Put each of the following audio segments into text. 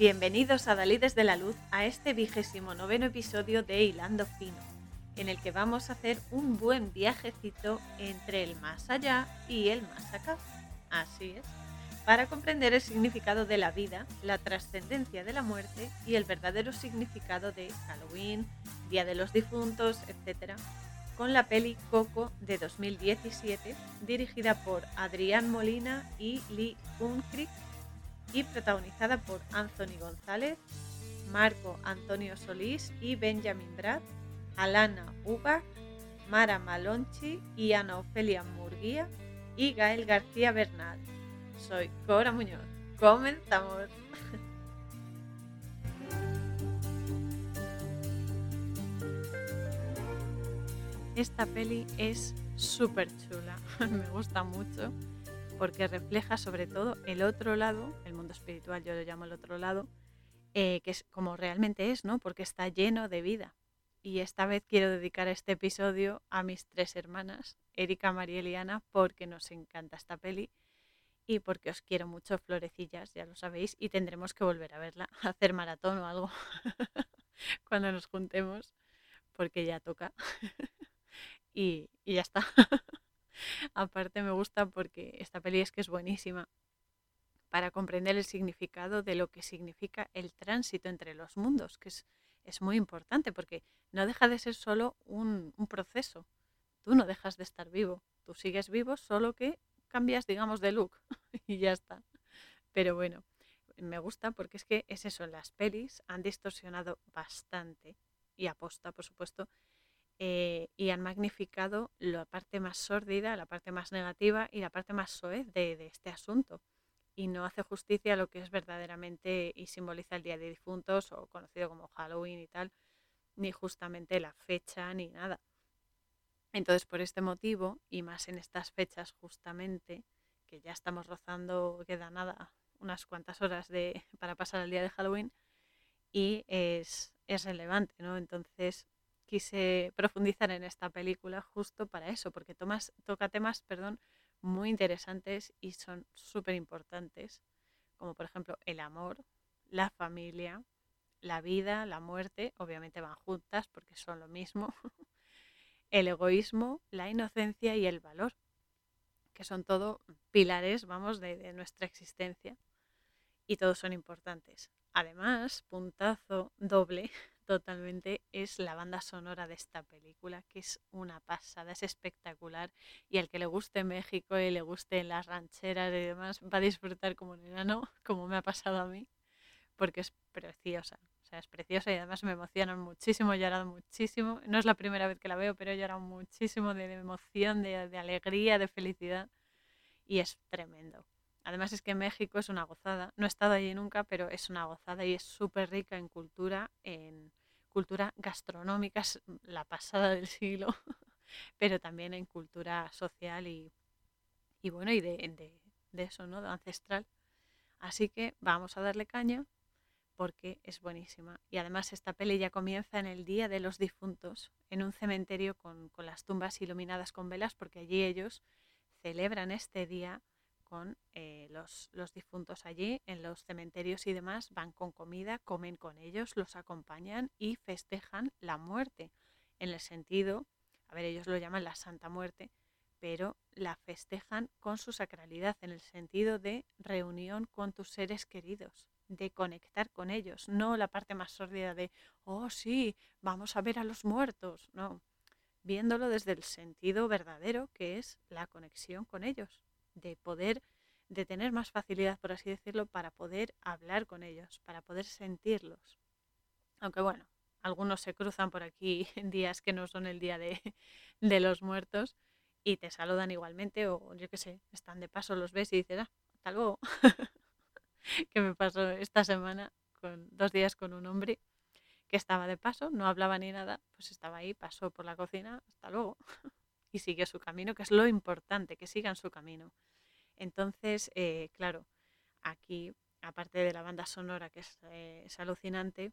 Bienvenidos a Dalides de la Luz a este vigésimo noveno episodio de Hilando Fino, en el que vamos a hacer un buen viajecito entre el más allá y el más acá. Así es, para comprender el significado de la vida, la trascendencia de la muerte y el verdadero significado de Halloween, Día de los Difuntos, etc., con la peli Coco de 2017, dirigida por Adrián Molina y Lee Unkrich y protagonizada por Anthony González, Marco Antonio Solís y Benjamin Brad, Alana Ubach, Mara Malonchi y Ana Ofelia Murguía y Gael García Bernal. Soy Cora Muñoz. Comenzamos. Esta peli es súper chula, me gusta mucho porque refleja sobre todo el otro lado, el mundo espiritual yo lo llamo el otro lado, eh, que es como realmente es, ¿no? Porque está lleno de vida. Y esta vez quiero dedicar este episodio a mis tres hermanas, Erika, Mariel y Ana, porque nos encanta esta peli y porque os quiero mucho, florecillas, ya lo sabéis, y tendremos que volver a verla, hacer maratón o algo cuando nos juntemos, porque ya toca. y, y ya está. Aparte me gusta porque esta peli es que es buenísima para comprender el significado de lo que significa el tránsito entre los mundos, que es, es muy importante porque no deja de ser solo un, un, proceso. Tú no dejas de estar vivo, tú sigues vivo, solo que cambias, digamos, de look y ya está. Pero bueno, me gusta porque es que es eso, las pelis han distorsionado bastante y aposta, por supuesto, eh, y han magnificado la parte más sórdida, la parte más negativa y la parte más soez de, de, este asunto. Y no hace justicia a lo que es verdaderamente y simboliza el Día de Difuntos o conocido como Halloween y tal, ni justamente la fecha ni nada. Entonces, por este motivo, y más en estas fechas justamente, que ya estamos rozando, queda nada, unas cuantas horas de, para pasar el día de Halloween, y es, es relevante, ¿no? Entonces, quise profundizar en esta película justo para eso, porque tomas, toca temas perdón, muy interesantes y son súper importantes, como por ejemplo el amor, la familia, la vida, la muerte, obviamente van juntas porque son lo mismo, el egoísmo, la inocencia y el valor, que son todo pilares, vamos, de, de nuestra existencia y todos son importantes. Además, puntazo doble totalmente es la banda sonora de esta película, que es una pasada, es espectacular. Y al que le guste México y le guste las rancheras y demás, va a disfrutar como un enano, como me ha pasado a mí, porque es preciosa. O sea, es preciosa y además me emociona muchísimo, he llorado muchísimo. No es la primera vez que la veo, pero he llorado muchísimo de emoción, de, de alegría, de felicidad. Y es tremendo. Además es que México es una gozada. No he estado allí nunca, pero es una gozada y es súper rica en cultura, en, cultura gastronómica, es la pasada del siglo, pero también en cultura social y, y bueno, y de, de, eso, ¿no? De ancestral. Así que vamos a darle caña porque es buenísima. Y además esta peli ya comienza en el Día de los Difuntos, en un cementerio con, con las tumbas iluminadas con velas, porque allí ellos celebran este día con eh, los, los, difuntos allí en los cementerios y demás, van con comida, comen con ellos, los acompañan y festejan la muerte, en el sentido, a ver, ellos lo llaman la Santa Muerte, pero la festejan con su sacralidad, en el sentido de reunión con tus seres queridos, de conectar con ellos, no la parte más sórdida de, oh sí, vamos a ver a los muertos, no, viéndolo desde el sentido verdadero que es la conexión con ellos de poder, de tener más facilidad, por así decirlo, para poder hablar con ellos, para poder sentirlos. Aunque bueno, algunos se cruzan por aquí en días que no son el día de, de los muertos y te saludan igualmente o yo qué sé, están de paso, los ves y dices, ah, hasta luego. que me pasó esta semana con dos días con un hombre que estaba de paso, no hablaba ni nada, pues estaba ahí, pasó por la cocina, hasta luego. Y sigue su camino, que es lo importante, que sigan su camino. Entonces, eh, claro, aquí, aparte de la banda sonora, que es, eh, es, alucinante,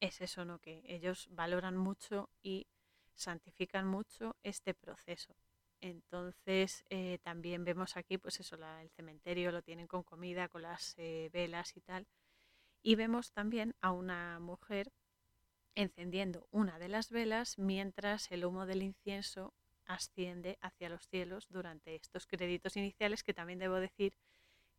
es eso, ¿no? Que ellos valoran mucho y santifican mucho este proceso. Entonces, eh, también vemos aquí, pues eso, el cementerio lo tienen con comida, con las velas y tal. Y vemos también a una mujer encendiendo una de las velas mientras el humo del incienso asciende hacia los cielos durante estos créditos iniciales que también debo decir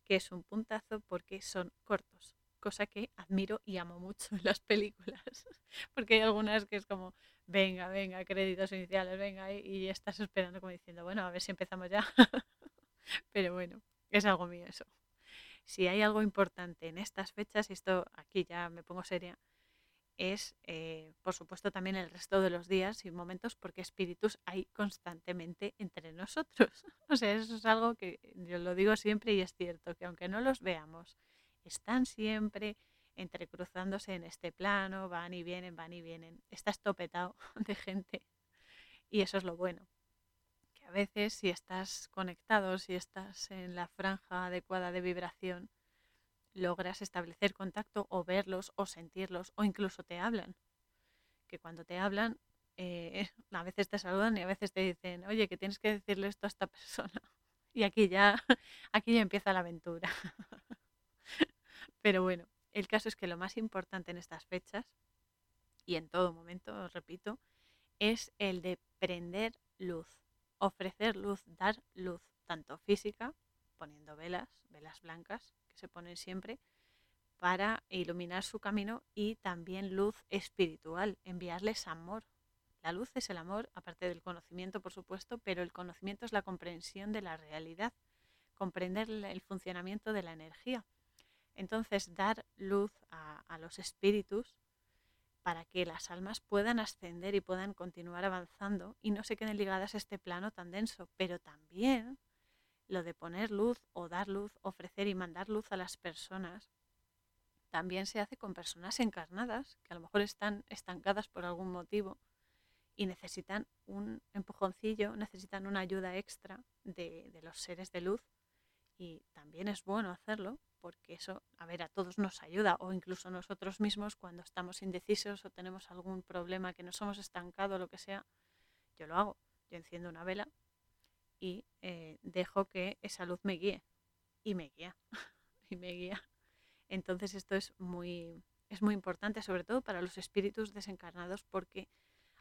que es un puntazo porque son cortos, cosa que admiro y amo mucho en las películas, porque hay algunas que es como, venga, venga, créditos iniciales, venga, y estás esperando como diciendo, bueno, a ver si empezamos ya. Pero bueno, es algo mío eso. Si hay algo importante en estas fechas, y esto aquí ya me pongo seria, es, eh, por supuesto, también el resto de los días y momentos, porque espíritus hay constantemente entre nosotros. O sea, eso es algo que yo lo digo siempre y es cierto, que aunque no los veamos, están siempre entrecruzándose en este plano, van y vienen, van y vienen. Está estopetado de gente y eso es lo bueno. Que a veces si estás conectado, si estás en la franja adecuada de vibración, logras establecer contacto o verlos o sentirlos o incluso te hablan. Que cuando te hablan, eh, a veces te saludan y a veces te dicen, oye, que tienes que decirle esto a esta persona. Y aquí ya, aquí ya empieza la aventura. Pero bueno, el caso es que lo más importante en estas fechas y en todo momento, os repito, es el de prender luz, ofrecer luz, dar luz, tanto física, poniendo velas, velas blancas se ponen siempre, para iluminar su camino y también luz espiritual, enviarles amor. La luz es el amor, aparte del conocimiento, por supuesto, pero el conocimiento es la comprensión de la realidad, comprender el funcionamiento de la energía. Entonces, dar luz a, los espíritus para que las almas puedan ascender y puedan continuar avanzando y no se queden ligadas a este plano tan denso, pero también lo de poner luz o dar luz, ofrecer y mandar luz a las personas, también se hace con personas encarnadas que a lo mejor están estancadas por algún motivo y necesitan un empujoncillo, necesitan una ayuda extra de, de los seres de luz y también es bueno hacerlo porque eso, a ver, a todos nos ayuda o incluso nosotros mismos cuando estamos indecisos o tenemos algún problema que nos hemos estancado o lo que sea, yo lo hago. Yo enciendo una vela y eh, dejo que esa luz me guíe y me guía y me guía. Entonces esto es muy, es muy importante, sobre todo para los espíritus desencarnados, porque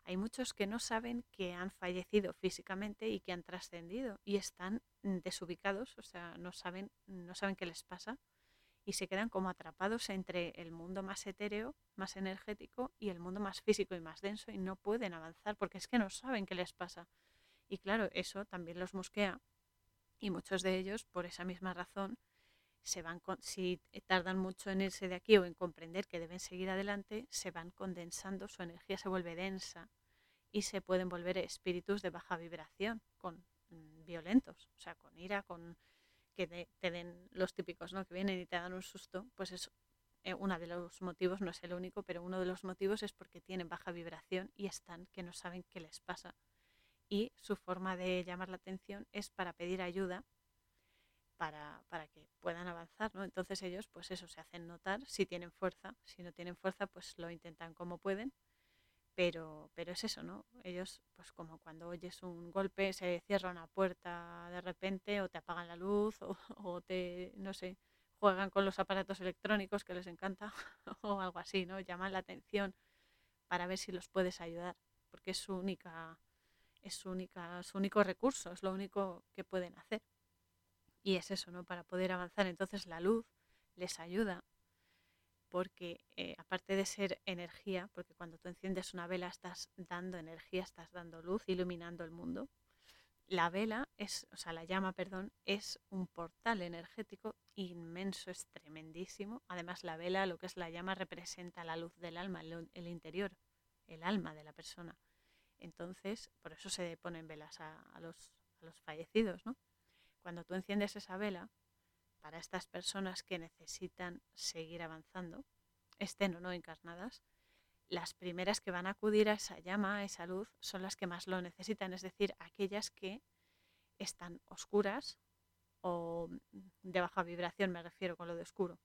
hay muchos que no saben que han fallecido físicamente y que han trascendido y están desubicados, o sea, no saben, no saben qué les pasa y se quedan como atrapados entre el mundo más etéreo, más energético y el mundo más físico y más denso y no pueden avanzar porque es que no saben qué les pasa. Y claro, eso también los mosquea y muchos de ellos, por esa misma razón, se van si tardan mucho en irse de aquí o en comprender que deben seguir adelante, se van condensando, su energía se vuelve densa y se pueden volver espíritus de baja vibración, con mm, violentos, o sea, con ira, con que te, den los típicos, ¿no? Que vienen y te dan un susto, pues es eh, uno de los motivos, no es el único, pero uno de los motivos es porque tienen baja vibración y están que no saben qué les pasa. Y su forma de llamar la atención es para pedir ayuda para, para, que puedan avanzar, ¿no? Entonces ellos, pues eso, se hacen notar si tienen fuerza, si no tienen fuerza, pues lo intentan como pueden, pero, pero es eso, ¿no? Ellos, pues como cuando oyes un golpe, se cierra una puerta de repente, o te apagan la luz, o, te, no sé, juegan con los aparatos electrónicos que les encanta, o algo así, ¿no? Llaman la atención para ver si los puedes ayudar, porque es su única, es su única, su único recurso, es lo único que pueden hacer. Y es eso, ¿no? Para poder avanzar. Entonces la luz les ayuda porque eh, aparte de ser energía, porque cuando tú enciendes una vela estás dando energía, estás dando luz, iluminando el mundo. La vela es, o sea, la llama, perdón, es un portal energético inmenso, es tremendísimo. Además, la vela, lo que es la llama, representa la luz del alma, el, interior, el alma de la persona. Entonces, por eso se ponen velas a, los, fallecidos, ¿no? Cuando tú enciendes esa vela, para estas personas que necesitan seguir avanzando, estén o no encarnadas, las primeras que van a acudir a esa llama, a esa luz, son las que más lo necesitan, es decir, aquellas que están oscuras o de baja vibración, me refiero con lo de oscuro,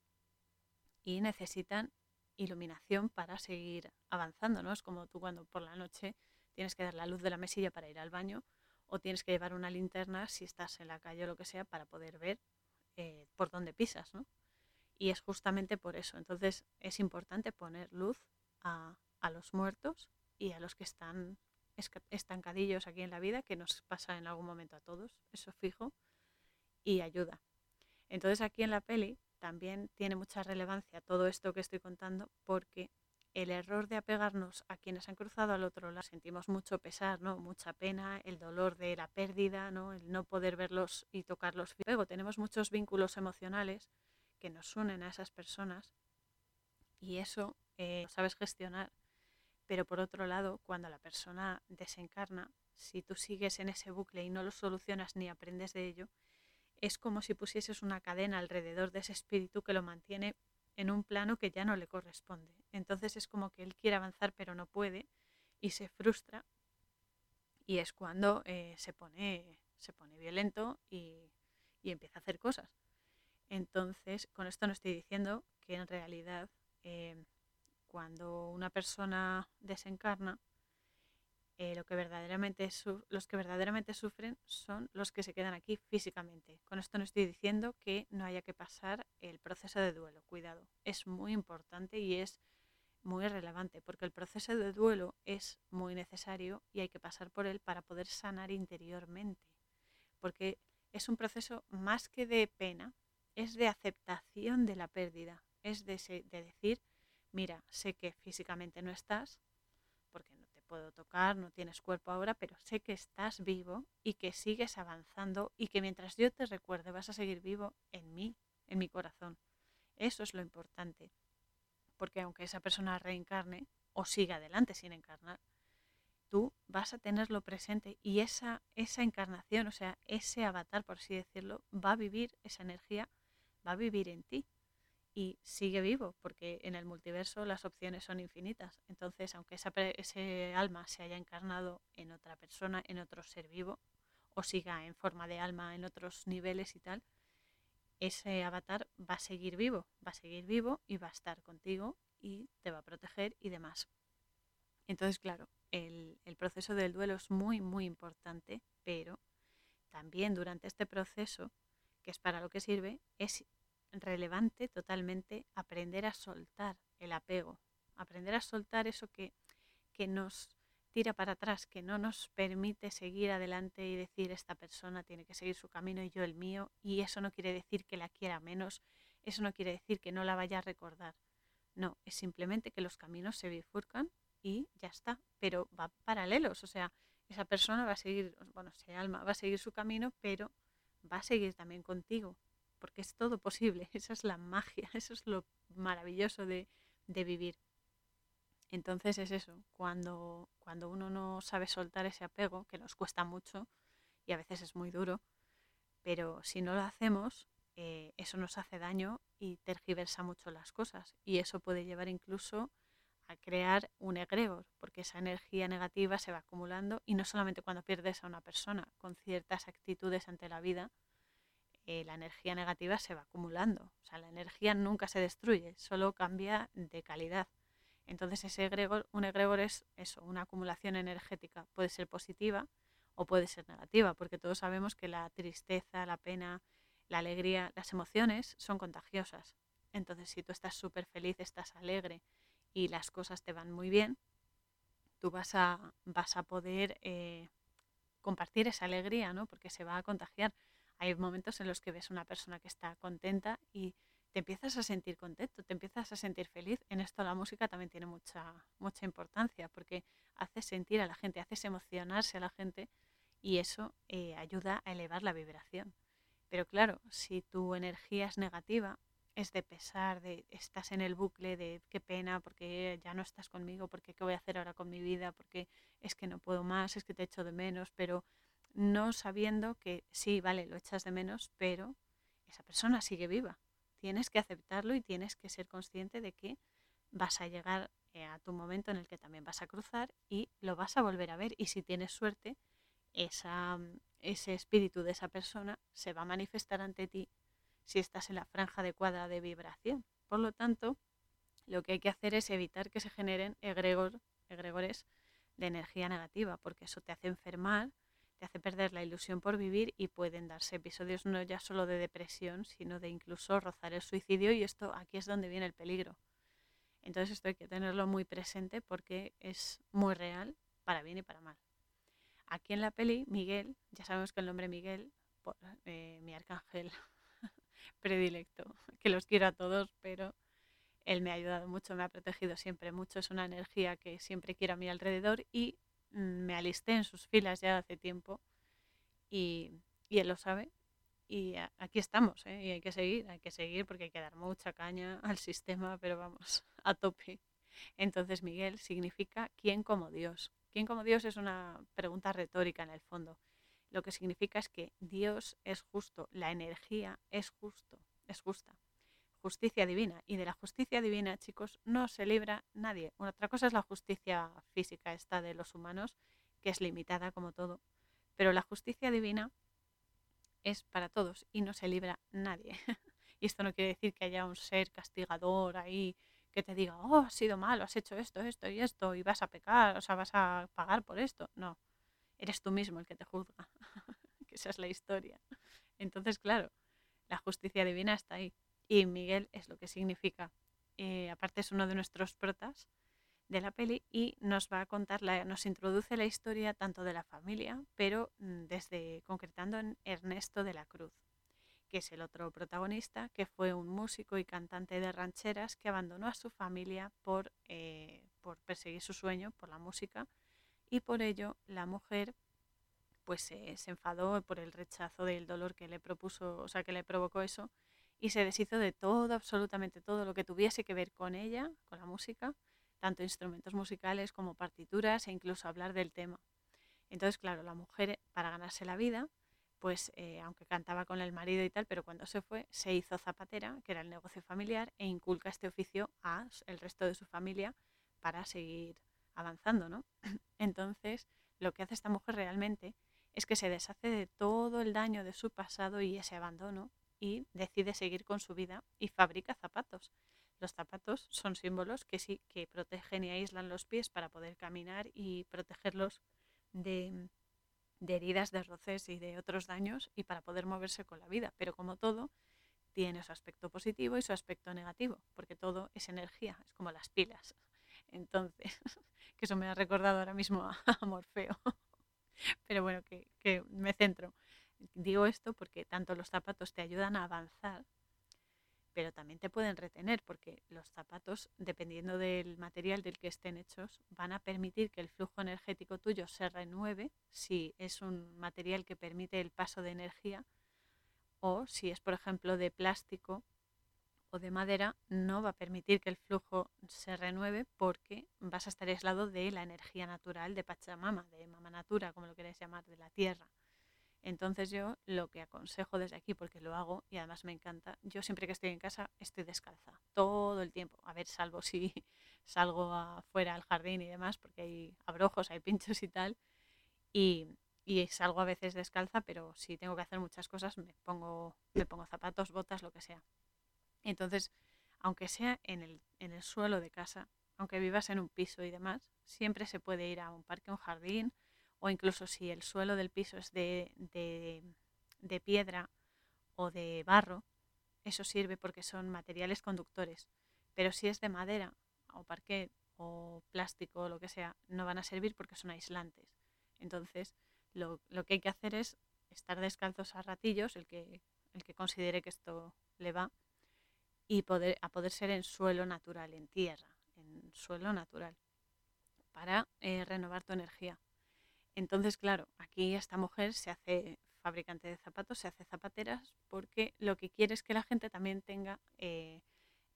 y necesitan iluminación para seguir avanzando, ¿no? Es como tú cuando por la noche tienes que dar la luz de la mesilla para ir al baño o tienes que llevar una linterna si estás en la calle o lo que sea para poder ver eh, por dónde pisas, ¿no? Y es justamente por eso. Entonces es importante poner luz a, a los muertos y a los que están estancadillos aquí en la vida, que nos pasa en algún momento a todos, eso fijo, y ayuda. Entonces aquí en la peli también tiene mucha relevancia todo esto que estoy contando porque el error de apegarnos a quienes han cruzado al otro lado, sentimos mucho pesar, ¿no? mucha pena, el dolor de la pérdida, ¿no? el no poder verlos y tocarlos. Luego tenemos muchos vínculos emocionales que nos unen a esas personas y eso eh, lo sabes gestionar. Pero por otro lado, cuando la persona desencarna, si tú sigues en ese bucle y no lo solucionas ni aprendes de ello, es como si pusieses una cadena alrededor de ese espíritu que lo mantiene en un plano que ya no le corresponde. Entonces es como que él quiere avanzar pero no puede y se frustra y es cuando eh, se, pone, se pone violento y, empieza a hacer cosas. Entonces, con esto no estoy diciendo que en realidad eh, cuando una persona desencarna, eh, lo que verdaderamente los que verdaderamente sufren son los que se quedan aquí físicamente. Con esto no estoy diciendo que no haya que pasar el proceso de duelo, cuidado, es muy importante y es muy relevante porque el proceso de duelo es muy necesario y hay que pasar por él para poder sanar interiormente, porque es un proceso más que de pena, es de aceptación de la pérdida, es de, de decir, mira, sé que físicamente no estás, puedo tocar, no tienes cuerpo ahora, pero sé que estás vivo y que sigues avanzando y que mientras yo te recuerde vas a seguir vivo en mí, en mi corazón. Eso es lo importante, porque aunque esa persona reencarne o siga adelante sin encarnar, tú vas a tenerlo presente y esa, esa encarnación, o sea, ese avatar, por así decirlo, va a vivir, esa energía va a vivir en ti y sigue vivo, porque en el multiverso las opciones son infinitas. Entonces, aunque esa, ese alma se haya encarnado en otra persona, en otro ser vivo, o siga en forma de alma en otros niveles y tal, ese avatar va a seguir vivo, va a seguir vivo y va a estar contigo y te va a proteger y demás. Entonces, claro, el, el proceso del duelo es muy, muy importante, pero también durante este proceso, que es para lo que sirve, es relevante totalmente aprender a soltar el apego, aprender a soltar eso que, que nos tira para atrás, que no nos permite seguir adelante y decir esta persona tiene que seguir su camino y yo el mío, y eso no quiere decir que la quiera menos, eso no quiere decir que no la vaya a recordar. No, es simplemente que los caminos se bifurcan y ya está, pero va paralelos, o sea, esa persona va a seguir, bueno, ese alma va a seguir su camino, pero va a seguir también contigo porque es todo posible, esa es la magia, eso es lo maravilloso de, vivir. Entonces es eso, cuando, cuando uno no sabe soltar ese apego, que nos cuesta mucho y a veces es muy duro, pero si no lo hacemos, eh, eso nos hace daño y tergiversa mucho las cosas. Y eso puede llevar incluso a crear un egregor, porque esa energía negativa se va acumulando y no solamente cuando pierdes a una persona con ciertas actitudes ante la vida, eh, la energía negativa se va acumulando. O sea, la energía nunca se destruye, solo cambia de calidad. Entonces ese egregor, un egregor es eso, una acumulación energética. Puede ser positiva o puede ser negativa, porque todos sabemos que la tristeza, la pena, la alegría, las emociones son contagiosas. Entonces si tú estás súper feliz, estás alegre y las cosas te van muy bien, tú vas a, vas a poder eh, compartir esa alegría, ¿no? Porque se va a contagiar hay momentos en los que ves una persona que está contenta y te empiezas a sentir contento, te empiezas a sentir feliz. En esto la música también tiene mucha, mucha importancia porque hace sentir a la gente, hace emocionarse a la gente y eso eh, ayuda a elevar la vibración. Pero claro, si tu energía es negativa, es de pesar, de estás en el bucle de qué pena, porque ya no estás conmigo, porque qué voy a hacer ahora con mi vida, porque es que no puedo más, es que te echo de menos, pero no sabiendo que sí, vale, lo echas de menos, pero esa persona sigue viva. Tienes que aceptarlo y tienes que ser consciente de que vas a llegar eh, a tu momento en el que también vas a cruzar y lo vas a volver a ver. Y si tienes suerte, esa, ese espíritu de esa persona se va a manifestar ante ti si estás en la franja adecuada de vibración. Por lo tanto, lo que hay que hacer es evitar que se generen egregores de energía negativa, porque eso te hace enfermar, te hace perder la ilusión por vivir y pueden darse episodios no ya solo de depresión, sino de incluso rozar el suicidio y esto aquí es donde viene el peligro. Entonces esto hay que tenerlo muy presente porque es muy real, para bien y para mal. Aquí en la peli, Miguel, ya sabemos que el nombre Miguel, por, eh, mi arcángel predilecto, que los quiero a todos, pero él me ha ayudado mucho, me ha protegido siempre mucho, es una energía que siempre quiero a mi alrededor y me alisté en sus filas ya hace tiempo y, él lo sabe y aquí estamos ¿eh? y hay que seguir, hay que seguir porque hay que dar mucha caña al sistema, pero vamos, a tope. Entonces Miguel significa quién como Dios. ¿Quién como Dios es una pregunta retórica en el fondo? Lo que significa es que Dios es justo, la energía es justo, es justa. Justicia divina. Y de la justicia divina, chicos, no se libra nadie. otra cosa es la justicia física, esta de los humanos, que es limitada como todo. Pero la justicia divina es para todos y no se libra nadie. y esto no quiere decir que haya un ser castigador ahí que te diga, oh, has sido malo, has hecho esto, esto y esto, y vas a pecar, o sea, vas a pagar por esto. No, eres tú mismo el que te juzga, que esa es la historia. Entonces, claro, la justicia divina está ahí. Y Miguel es lo que significa. Eh, aparte es uno de nuestros protas de la peli y nos va a contar, la, nos introduce la historia tanto de la familia, pero mm, desde concretando en Ernesto de la Cruz, que es el otro protagonista, que fue un músico y cantante de rancheras que abandonó a su familia por, eh, por perseguir su sueño, por la música, y por ello la mujer pues se enfadó por el rechazo del dolor que le propuso, o sea, que le provocó eso, y se deshizo de todo, absolutamente todo lo que tuviese que ver con ella, con la música, tanto instrumentos musicales como partituras e incluso hablar del tema. Entonces, claro, la mujer para ganarse la vida, pues eh, aunque cantaba con el marido y tal, pero cuando se fue se hizo zapatera, que era el negocio familiar, e inculca este oficio a el resto de su familia para seguir avanzando, ¿no? Entonces, lo que hace esta mujer realmente es que se deshace de todo el daño de su pasado y ese abandono y decide seguir con su vida y fabrica zapatos. Los zapatos son símbolos que sí que protegen y aíslan los pies para poder caminar y protegerlos de, de heridas, de roces y de otros daños y para poder moverse con la vida. Pero como todo, tiene su aspecto positivo y su aspecto negativo, porque todo es energía, es como las pilas. Entonces, que eso me ha recordado ahora mismo a, Morfeo. Pero bueno, que, me centro. Digo esto porque tanto los zapatos te ayudan a avanzar, pero también te pueden retener, porque los zapatos, dependiendo del material del que estén hechos, van a permitir que el flujo energético tuyo se renueve si es un material que permite el paso de energía, o si es, por ejemplo, de plástico de madera no va a permitir que el flujo se renueve porque vas a estar aislado de la energía natural de Pachamama, de Mama Natura, como lo queréis llamar, de la tierra. Entonces yo lo que aconsejo desde aquí, porque lo hago y además me encanta, yo siempre que estoy en casa estoy descalza, todo el tiempo. A ver, salvo si salgo afuera al jardín y demás, porque hay abrojos, hay pinchos y tal. Y, y salgo a veces descalza, pero si tengo que hacer muchas cosas me pongo, me pongo zapatos, botas, lo que sea. Entonces, aunque sea en el, en el suelo de casa, aunque vivas en un piso y demás, siempre se puede ir a un parque, un jardín, o incluso si el suelo del piso es de, de, piedra o de barro, eso sirve porque son materiales conductores. Pero si es de madera o parquet o plástico o lo que sea, no van a servir porque son aislantes. Entonces, lo, lo, que hay que hacer es estar descalzos a ratillos, el que, el que considere que esto le va, y poder, a poder ser en suelo natural, en tierra, en suelo natural, para eh, renovar tu energía. Entonces, claro, aquí esta mujer se hace fabricante de zapatos, se hace zapateras, porque lo que quiere es que la gente también tenga eh,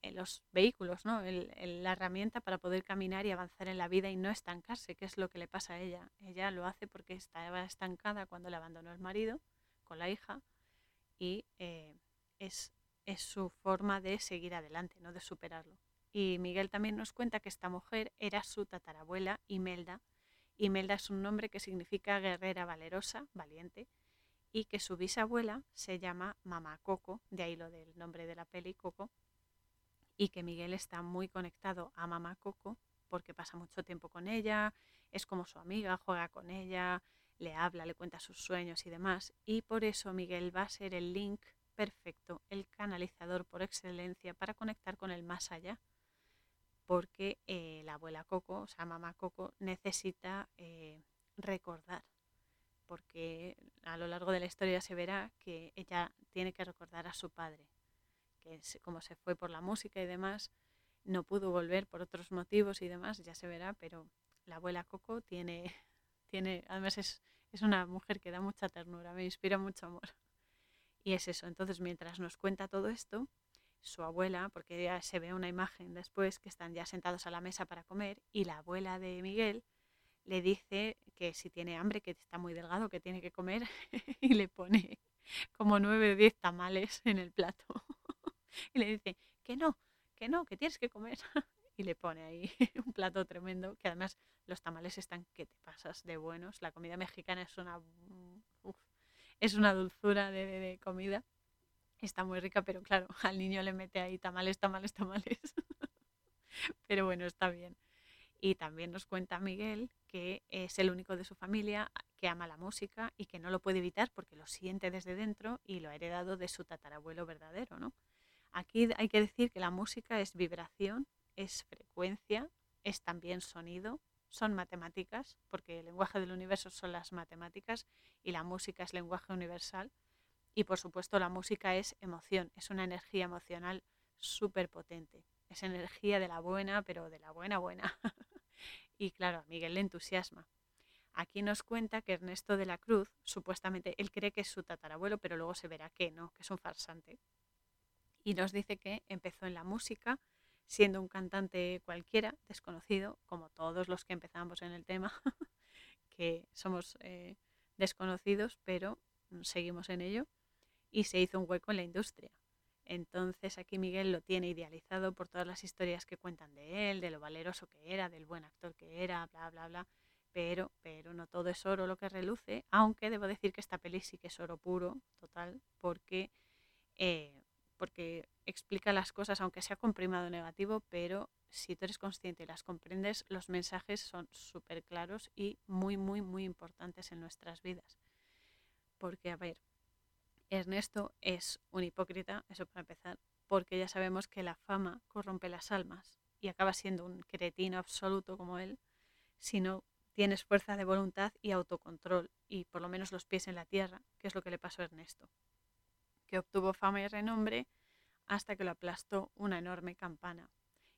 los vehículos, ¿no? la herramienta para poder caminar y avanzar en la vida y no estancarse, que es lo que le pasa a ella. Ella lo hace porque estaba estancada cuando le abandonó el marido con la hija y eh, es es su forma de seguir adelante, no de superarlo. Y Miguel también nos cuenta que esta mujer era su tatarabuela Imelda. Imelda es un nombre que significa guerrera valerosa, valiente, y que su bisabuela se llama Mamá Coco, de ahí lo del nombre de la peli Coco, y que Miguel está muy conectado a Mamá Coco porque pasa mucho tiempo con ella, es como su amiga, juega con ella, le habla, le cuenta sus sueños y demás. Y por eso Miguel va a ser el link perfecto, el canalizador por excelencia para conectar con el más allá. Porque eh, la abuela Coco, o sea, mamá Coco, necesita eh, recordar. Porque a lo largo de la historia se verá que ella tiene que recordar a su padre, que como se fue por la música y demás, no pudo volver por otros motivos y demás, ya se verá, pero la abuela Coco tiene, tiene además es, es una mujer que da mucha ternura, me inspira mucho amor. Y es eso, entonces mientras nos cuenta todo esto, su abuela, porque ya se ve una imagen después que están ya sentados a la mesa para comer, y la abuela de Miguel le dice que si tiene hambre, que está muy delgado, que tiene que comer, y le pone como nueve o diez tamales en el plato. y le dice que no, que no, que tienes que comer. y le pone ahí un plato tremendo, que además los tamales están que te pasas de buenos. La comida mexicana es una, es una dulzura de, comida. Está muy rica, pero claro, al niño le mete ahí tamales, tamales, tamales. pero bueno, está bien. Y también nos cuenta Miguel que es el único de su familia que ama la música y que no lo puede evitar porque lo siente desde dentro y lo ha heredado de su tatarabuelo verdadero, ¿no? Aquí hay que decir que la música es vibración, es frecuencia, es también sonido, son matemáticas, porque el lenguaje del universo son las matemáticas y la música es lenguaje universal. Y por supuesto la música es emoción, es una energía emocional súper potente. Es energía de la buena, pero de la buena buena. y claro, a Miguel le entusiasma. Aquí nos cuenta que Ernesto de la Cruz, supuestamente, él cree que es su tatarabuelo, pero luego se verá que no, que es un farsante y nos dice que empezó en la música siendo un cantante cualquiera, desconocido, como todos los que empezamos en el tema, que somos eh, desconocidos, pero seguimos en ello, y se hizo un hueco en la industria. Entonces aquí Miguel lo tiene idealizado por todas las historias que cuentan de él, de lo valeroso que era, del buen actor que era, bla, bla, bla. Pero, pero no todo es oro lo que reluce, aunque debo decir que esta peli sí que es oro puro, total, porque eh, porque explica las cosas, aunque sea comprimado negativo, pero si tú eres consciente y las comprendes, los mensajes son súper claros y muy, muy, muy importantes en nuestras vidas. Porque, a ver, Ernesto es un hipócrita, eso para empezar, porque ya sabemos que la fama corrompe las almas y acaba siendo un cretino absoluto como él si no tienes fuerza de voluntad y autocontrol y por lo menos los pies en la tierra, que es lo que le pasó a Ernesto que obtuvo fama y renombre hasta que lo aplastó una enorme campana.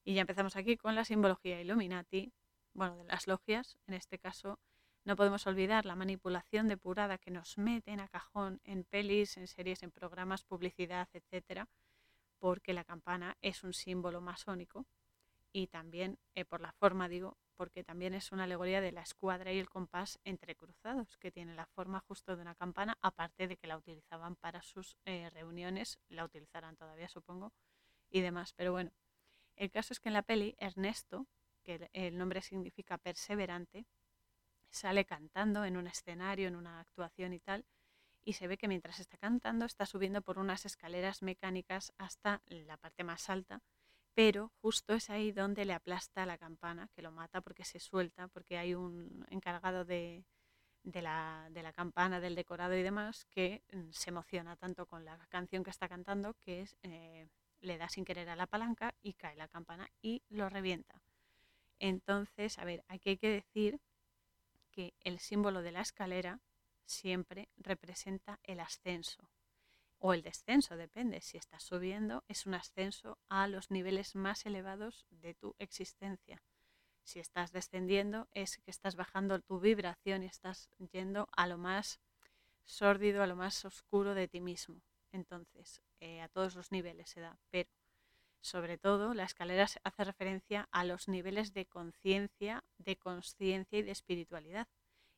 Y ya empezamos aquí con la simbología Illuminati, bueno, de las logias, en este caso no podemos olvidar la manipulación depurada que nos meten a cajón en pelis, en series, en programas, publicidad, etcétera, porque la campana es un símbolo masónico y también eh, por la forma, digo, porque también es una alegoría de la escuadra y el compás entrecruzados, que tiene la forma justo de una campana, aparte de que la utilizaban para sus eh, reuniones, la utilizarán todavía supongo, y demás. Pero bueno, el caso es que en la peli Ernesto, que el nombre significa perseverante, sale cantando en un escenario, en una actuación y tal, y se ve que mientras está cantando está subiendo por unas escaleras mecánicas hasta la parte más alta pero justo es ahí donde le aplasta la campana, que lo mata porque se suelta, porque hay un encargado de, la, campana, del decorado y demás, que mm, se emociona tanto con la canción que está cantando que eh, le da sin querer a la palanca y cae la campana y lo revienta. Entonces, a ver, aquí hay que decir que el símbolo de la escalera siempre representa el ascenso, o el descenso, depende. Si estás subiendo, es un ascenso a los niveles más elevados de tu existencia. Si estás descendiendo, es que estás bajando tu vibración y estás yendo a lo más sórdido, a lo más oscuro de ti mismo. Entonces, eh, a todos los niveles se da, pero sobre todo la escalera hace referencia a los niveles de conciencia, de conciencia y de espiritualidad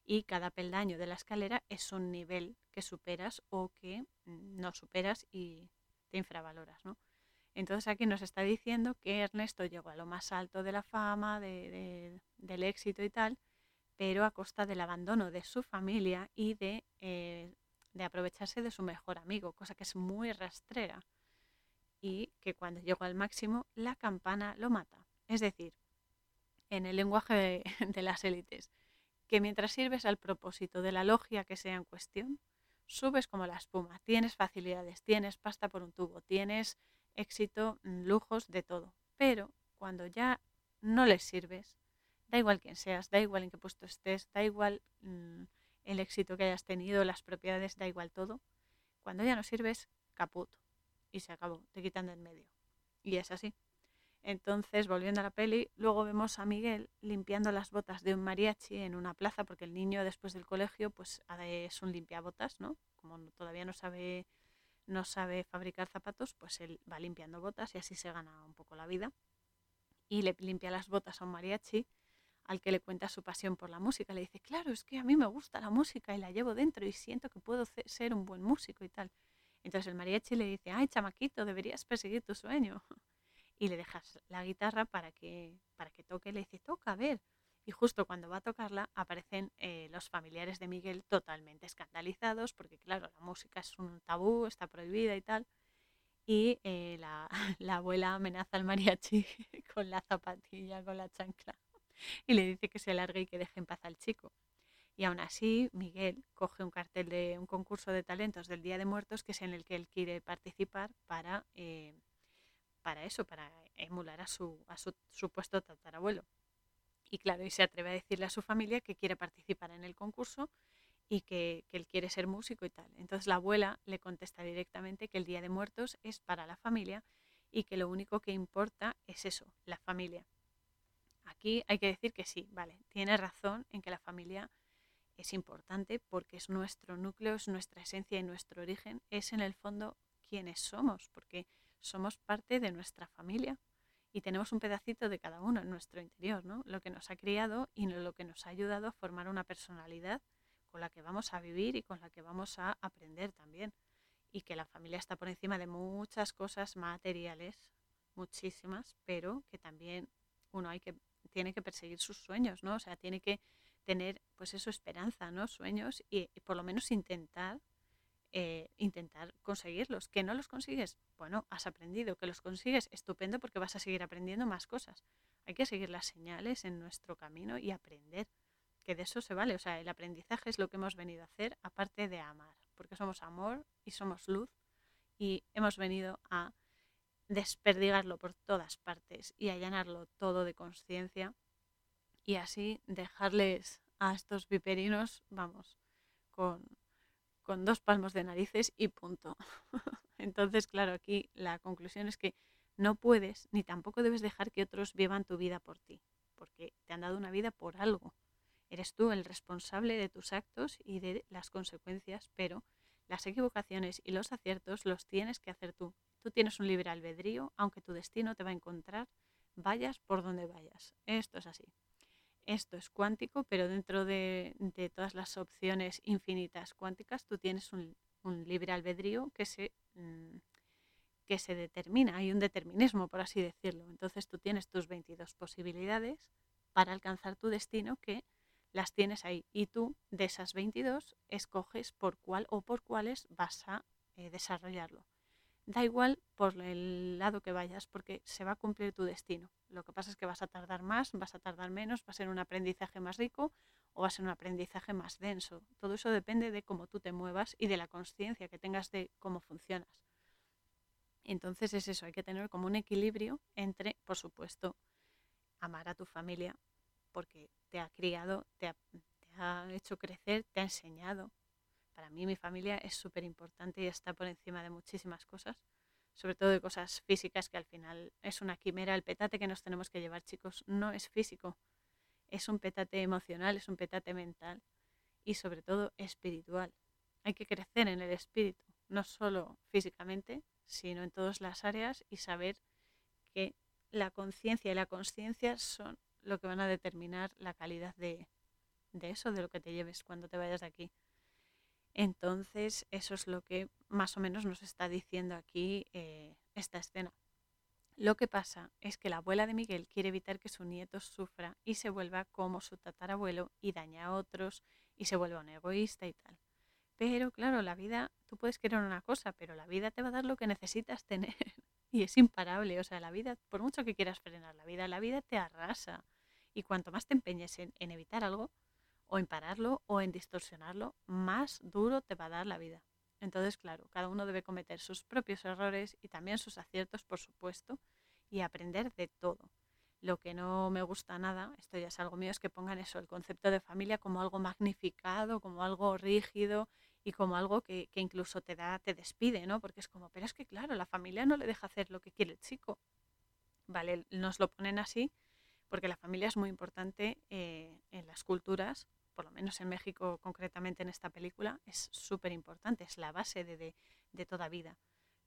y cada peldaño de la escalera es un nivel que superas o que no superas y te infravaloras, ¿no? Entonces aquí nos está diciendo que Ernesto llegó a lo más alto de la fama, del éxito y tal, pero a costa del abandono de su familia y de, eh, de aprovecharse de su mejor amigo, cosa que es muy rastrera. Y que cuando llegó al máximo, la campana lo mata. Es decir, en el lenguaje de las élites, que mientras sirves al propósito de la logia que sea en cuestión, subes como la espuma, tienes facilidades, tienes pasta por un tubo, tienes éxito, mm, lujos, de todo. Pero cuando ya no les sirves, da igual quién seas, da igual en qué puesto estés, da igual mm, el éxito que hayas tenido, las propiedades, da igual todo, cuando ya no sirves, caput. Y se acabó, te quitan del medio. Y es así. Entonces, volviendo a la peli, luego vemos a Miguel limpiando las botas de un mariachi en una plaza, porque el niño después del colegio pues es un limpiabotas, ¿no? Como todavía no sabe, no sabe fabricar zapatos, pues él va limpiando botas y así se gana un poco la vida. Y le limpia las botas a un mariachi al que le cuenta su pasión por la música. Le dice, claro, es que a mí me gusta la música y la llevo dentro y siento que puedo ser un buen músico y tal. Entonces el mariachi le dice, ay, chamaquito, deberías perseguir tu sueño. Y le dejas la guitarra para que, para que toque. Le dice, toca, a ver. Y justo cuando va a tocarla aparecen eh, los familiares de Miguel totalmente escandalizados porque, claro, la música es un tabú, está prohibida y tal. Y eh, la, la abuela amenaza al mariachi con la zapatilla, con la chancla y le dice que se largue y que deje en paz al chico. Y aún así, Miguel coge un cartel de un concurso de talentos del Día de Muertos, que es en el que él quiere participar para, eh, para eso, para emular a su, a su supuesto tatarabuelo. Y claro, y se atreve a decirle a su familia que quiere participar en el concurso y que, que, él quiere ser músico y tal. Entonces la abuela le contesta directamente que el Día de Muertos es para la familia y que lo único que importa es eso, la familia. Aquí hay que decir que sí, vale, tiene razón en que la familia es importante porque es nuestro núcleo, es nuestra esencia y nuestro origen, es en el fondo quienes somos, porque somos parte de nuestra familia y tenemos un pedacito de cada uno en nuestro interior, ¿no? Lo que nos ha criado y lo que nos ha ayudado a formar una personalidad con la que vamos a vivir y con la que vamos a aprender también. Y que la familia está por encima de muchas cosas materiales, muchísimas, pero que también uno hay que tiene que perseguir sus sueños, ¿no? O sea, tiene que tener, pues eso, esperanza, ¿no? Sueños y, por lo menos intentar, eh, intentar conseguirlos. ¿Que no los consigues? Bueno, has aprendido. ¿Que los consigues? Estupendo porque vas a seguir aprendiendo más cosas. Hay que seguir las señales en nuestro camino y aprender. Que de eso se vale. O sea, el aprendizaje es lo que hemos venido a hacer aparte de amar. Porque somos amor y somos luz y hemos venido a desperdigarlo por todas partes y allanarlo todo de conciencia y así dejarles a estos viperinos, vamos, con, con dos palmos de narices y punto. Entonces, claro, aquí la conclusión es que no puedes ni tampoco debes dejar que otros vivan tu vida por ti, porque te han dado una vida por algo. Eres tú el responsable de tus actos y de las consecuencias, pero las equivocaciones y los aciertos los tienes que hacer tú. Tú tienes un libre albedrío, aunque tu destino te va a encontrar, vayas por donde vayas. Esto es así. Esto es cuántico, pero dentro de, todas las opciones infinitas cuánticas, tú tienes un, libre albedrío que se, mm, que se determina, hay un determinismo, por así decirlo. Entonces tú tienes tus 22 posibilidades para alcanzar tu destino que las tienes ahí y tú de esas 22 escoges por cuál o por cuáles vas a eh, desarrollarlo da igual por el lado que vayas, porque se va a cumplir tu destino. Lo que pasa es que vas a tardar más, vas a tardar menos, va a ser un aprendizaje más rico o va a ser un aprendizaje más denso. Todo eso depende de cómo tú te muevas y de la conciencia que tengas de cómo funcionas. Entonces es eso, hay que tener como un equilibrio entre, por supuesto, amar a tu familia, porque te ha criado, te ha, te ha hecho crecer, te ha enseñado, para mí mi familia es súper importante y está por encima de muchísimas cosas, sobre todo de cosas físicas que al final es una quimera. El petate que nos tenemos que llevar, chicos, no es físico, es un petate emocional, es un petate mental y sobre todo espiritual. Hay que crecer en el espíritu, no solo físicamente, sino en todas las áreas y saber que la conciencia y la consciencia son lo que van a determinar la calidad de, de eso, de lo que te lleves cuando te vayas de aquí. Entonces, eso es lo que más o menos nos está diciendo aquí eh, esta escena. Lo que pasa es que la abuela de Miguel quiere evitar que su nieto sufra y se vuelva como su tatarabuelo y daña a otros y se vuelva un egoísta y tal. Pero claro, la vida, tú puedes querer una cosa, pero la vida te va a dar lo que necesitas tener y es imparable. O sea, la vida, por mucho que quieras frenar la vida, la vida te arrasa. Y cuanto más te empeñes en evitar algo, o en pararlo o en distorsionarlo, más duro te va a dar la vida. Entonces, claro, cada uno debe cometer sus propios errores y también sus aciertos, por supuesto, y aprender de todo. Lo que no me gusta nada, esto ya es algo mío, es que pongan eso, el concepto de familia como algo magnificado, como algo rígido y como algo que, incluso te da, te despide, ¿no? Porque es como, pero es que claro, la familia no le deja hacer lo que quiere el chico. Vale, nos lo ponen así porque la familia es muy importante eh, en las culturas, por lo menos en México concretamente en esta película, es súper importante, es la base de, de, toda vida.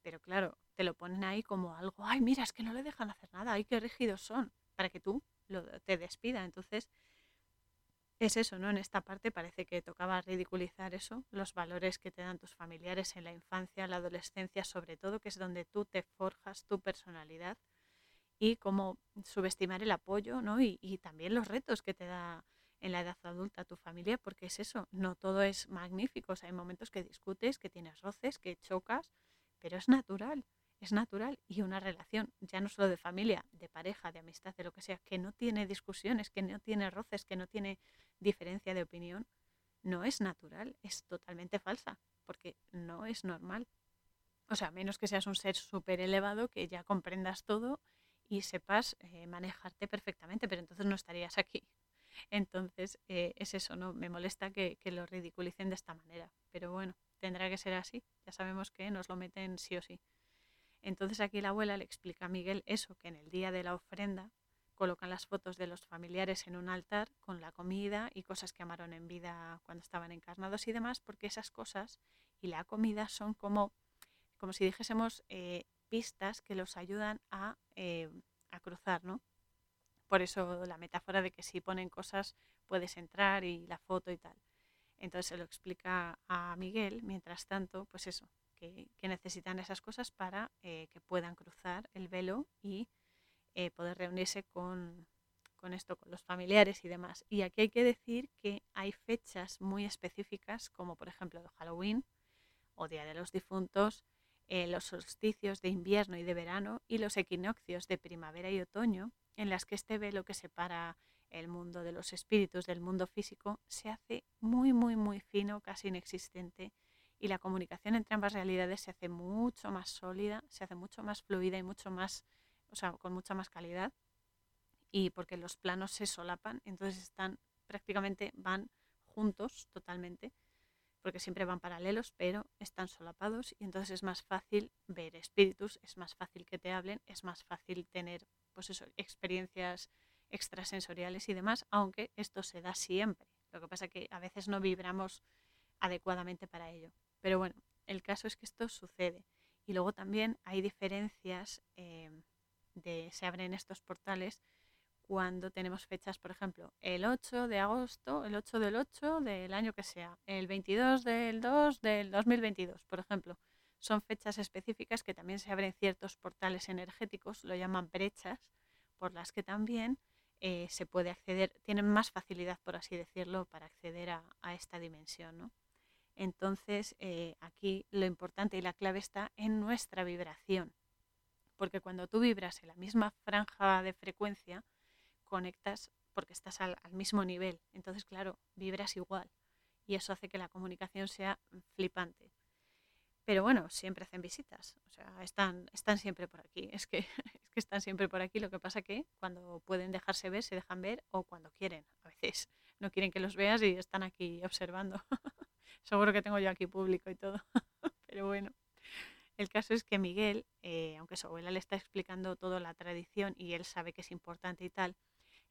Pero claro, te lo ponen ahí como algo, ay, mira, es que no le dejan hacer nada, ay, qué rígidos son, para que tú lo, te despida. Entonces, es eso, ¿no? En esta parte parece que tocaba ridiculizar eso, los valores que te dan tus familiares en la infancia, la adolescencia, sobre todo, que es donde tú te forjas tu personalidad y cómo subestimar el apoyo, ¿no? Y, también los retos que te da en la edad adulta tu familia, porque es eso, no todo es magnífico, hay momentos que discutes, que tienes roces, que chocas, pero es natural, es natural y una relación, ya no solo de familia, de pareja, de amistad, de lo que sea, que no tiene discusiones, que no tiene roces, que no tiene diferencia de opinión, no es natural, es totalmente falsa, porque no es normal. O sea, menos que seas un ser súper elevado, que ya comprendas todo y sepas eh, manejarte perfectamente, pero entonces no estarías aquí. Entonces, eh, es eso, ¿no? Me molesta que, que, lo ridiculicen de esta manera. Pero bueno, tendrá que ser así. Ya sabemos que nos lo meten sí o sí. Entonces aquí la abuela le explica a Miguel eso, que en el día de la ofrenda colocan las fotos de los familiares en un altar con la comida y cosas que amaron en vida cuando estaban encarnados y demás, porque esas cosas y la comida son como, como si dijésemos eh, pistas que los ayudan a, eh, a cruzar, ¿no? Por eso la metáfora de que si ponen cosas puedes entrar y la foto y tal. Entonces se lo explica a Miguel, mientras tanto, pues eso, que, necesitan esas cosas para eh, que puedan cruzar el velo y eh, poder reunirse con, con esto, con los familiares y demás. Y aquí hay que decir que hay fechas muy específicas, como por ejemplo Halloween o Día de los Difuntos, eh, los solsticios de invierno y de verano y los equinoccios de primavera y otoño, en las que este velo que separa el mundo de los espíritus del mundo físico se hace muy, muy, muy fino, casi inexistente, y la comunicación entre ambas realidades se hace mucho más sólida, se hace mucho más fluida y mucho más, o sea, con mucha más calidad, y porque los planos se solapan, entonces están prácticamente van juntos totalmente, porque siempre van paralelos, pero están solapados y entonces es más fácil ver espíritus, es más fácil que te hablen, es más fácil tener pues eso, experiencias extrasensoriales y demás, aunque esto se da siempre. Lo que pasa es que a veces no vibramos adecuadamente para ello. Pero bueno, el caso es que esto sucede. Y luego también hay diferencias eh, de se abren estos portales cuando tenemos fechas, por ejemplo, el 8 de agosto, el 8 del 8 del año que sea, el 22 del 2 del 2022, por ejemplo son fechas específicas que también se abren ciertos portales energéticos, lo llaman brechas, por las que también eh, se puede acceder, tienen más facilidad, por así decirlo, para acceder a, esta dimensión. Entonces, eh, aquí lo importante y la clave está en nuestra vibración, porque cuando tú vibras en la misma franja de frecuencia, conectas porque estás al mismo nivel. Entonces, claro, vibras igual y eso hace que la comunicación sea flipante. Pero bueno, siempre hacen visitas, o sea, están, están siempre por aquí. Es que, es que están siempre por aquí. Lo que pasa que cuando pueden dejarse ver, se dejan ver o cuando quieren. A veces no quieren que los veas y están aquí observando. Seguro que tengo yo aquí público y todo. Pero bueno, el caso es que Miguel, eh, aunque su abuela le está explicando toda la tradición y él sabe que es importante y tal,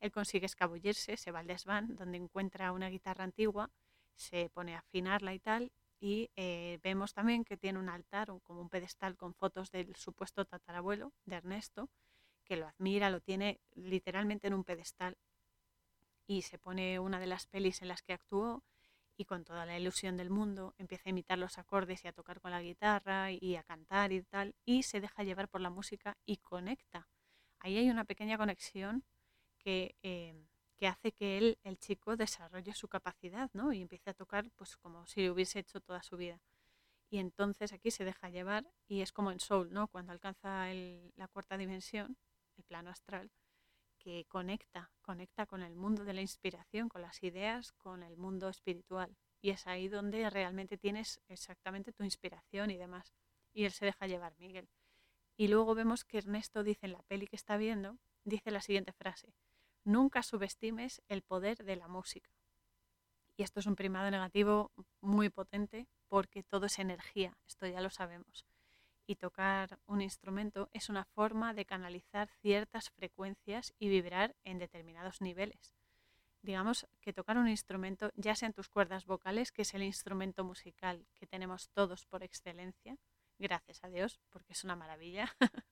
él consigue escabullirse, se va al desván donde encuentra una guitarra antigua, se pone a afinarla y tal, y eh, vemos también que tiene un altar o como un pedestal con fotos del supuesto tatarabuelo de Ernesto, que lo admira, lo tiene literalmente en un pedestal y se pone una de las pelis en las que actuó y con toda la ilusión del mundo empieza a imitar los acordes y a tocar con la guitarra y a cantar y tal y se deja llevar por la música y conecta. Ahí hay una pequeña conexión que eh, que hace que él, el chico, desarrolle su capacidad, ¿no? Y empiece a tocar pues como si lo hubiese hecho toda su vida. Y entonces aquí se deja llevar y es como en Soul, ¿no? Cuando alcanza la cuarta dimensión, el plano astral, que conecta, conecta con el mundo de la inspiración, con las ideas, con el mundo espiritual. Y es ahí donde realmente tienes exactamente tu inspiración y demás. Y él se deja llevar, Miguel. Y luego vemos que Ernesto dice en la peli que está viendo, dice la siguiente frase, nunca subestimes el poder de la música. Y esto es un primado negativo muy potente porque todo es energía, esto ya lo sabemos. Y tocar un instrumento es una forma de canalizar ciertas frecuencias y vibrar en determinados niveles. Digamos que tocar un instrumento, ya sea en tus cuerdas vocales, que es el instrumento musical que tenemos todos por excelencia, gracias a Dios, porque es una maravilla,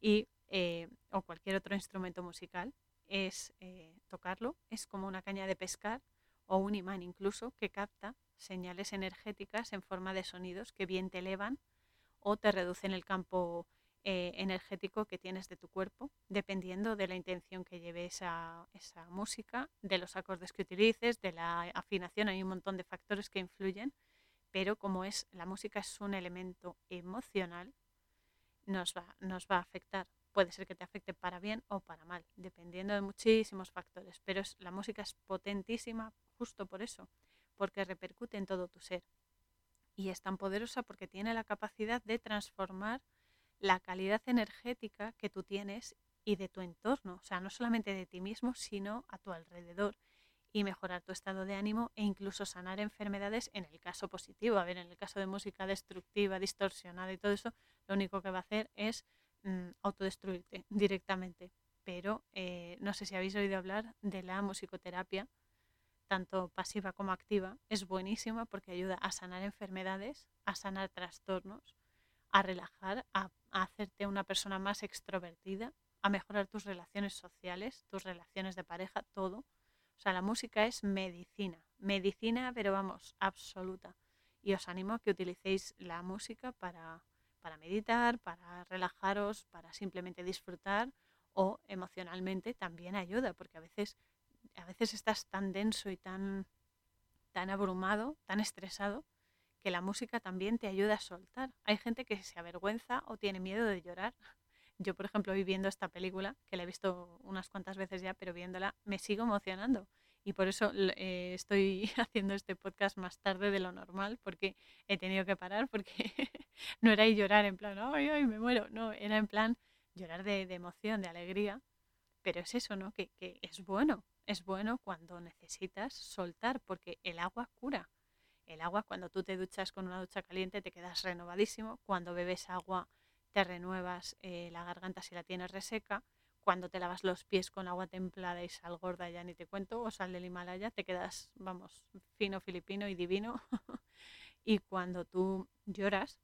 y, eh, o cualquier otro instrumento musical, es eh, tocarlo, es como una caña de pescar o un imán incluso que capta señales energéticas en forma de sonidos que bien te elevan o te reducen el campo eh, energético que tienes de tu cuerpo, dependiendo de la intención que lleve esa, esa música, de los acordes que utilices, de la afinación, hay un montón de factores que influyen, pero como es la música es un elemento emocional, nos va, nos va a afectar puede ser que te afecte para bien o para mal, dependiendo de muchísimos factores, pero es, la música es potentísima justo por eso, porque repercute en todo tu ser. Y es tan poderosa porque tiene la capacidad de transformar la calidad energética que tú tienes y de tu entorno, o sea, no solamente de ti mismo, sino a tu alrededor y mejorar tu estado de ánimo e incluso sanar enfermedades en el caso positivo. A ver, en el caso de música destructiva, distorsionada y todo eso, lo único que va a hacer es Mm, autodestruirte directamente. Pero eh, no sé si habéis oído hablar de la musicoterapia, tanto pasiva como activa. Es buenísima porque ayuda a sanar enfermedades, a sanar trastornos, a relajar, a, a hacerte una persona más extrovertida, a mejorar tus relaciones sociales, tus relaciones de pareja, todo. O sea, la música es medicina, medicina, pero vamos, absoluta. Y os animo a que utilicéis la música para, para meditar, para relajaros, para simplemente disfrutar o emocionalmente también ayuda, porque a veces, a veces estás tan denso y tan, tan abrumado, tan estresado, que la música también te ayuda a soltar. Hay gente que se avergüenza o tiene miedo de llorar. Yo, por ejemplo, viendo esta película, que la he visto unas cuantas veces ya, pero viéndola me sigo emocionando y por eso eh, estoy haciendo este podcast más tarde de lo normal porque he tenido que parar porque no era llorar en plan, ay, ay, me muero, no, era en plan llorar de, emoción, de alegría, pero es eso, ¿no? Que, que es bueno, es bueno cuando necesitas soltar porque el agua cura. El agua, cuando tú te duchas con una ducha caliente, te quedas renovadísimo. Cuando bebes agua, te renuevas eh, la garganta si la tienes reseca cuando te lavas los pies con agua templada y sal gorda, ya ni te cuento, o sal del Himalaya, te quedas, vamos, fino filipino y divino. y cuando tú lloras,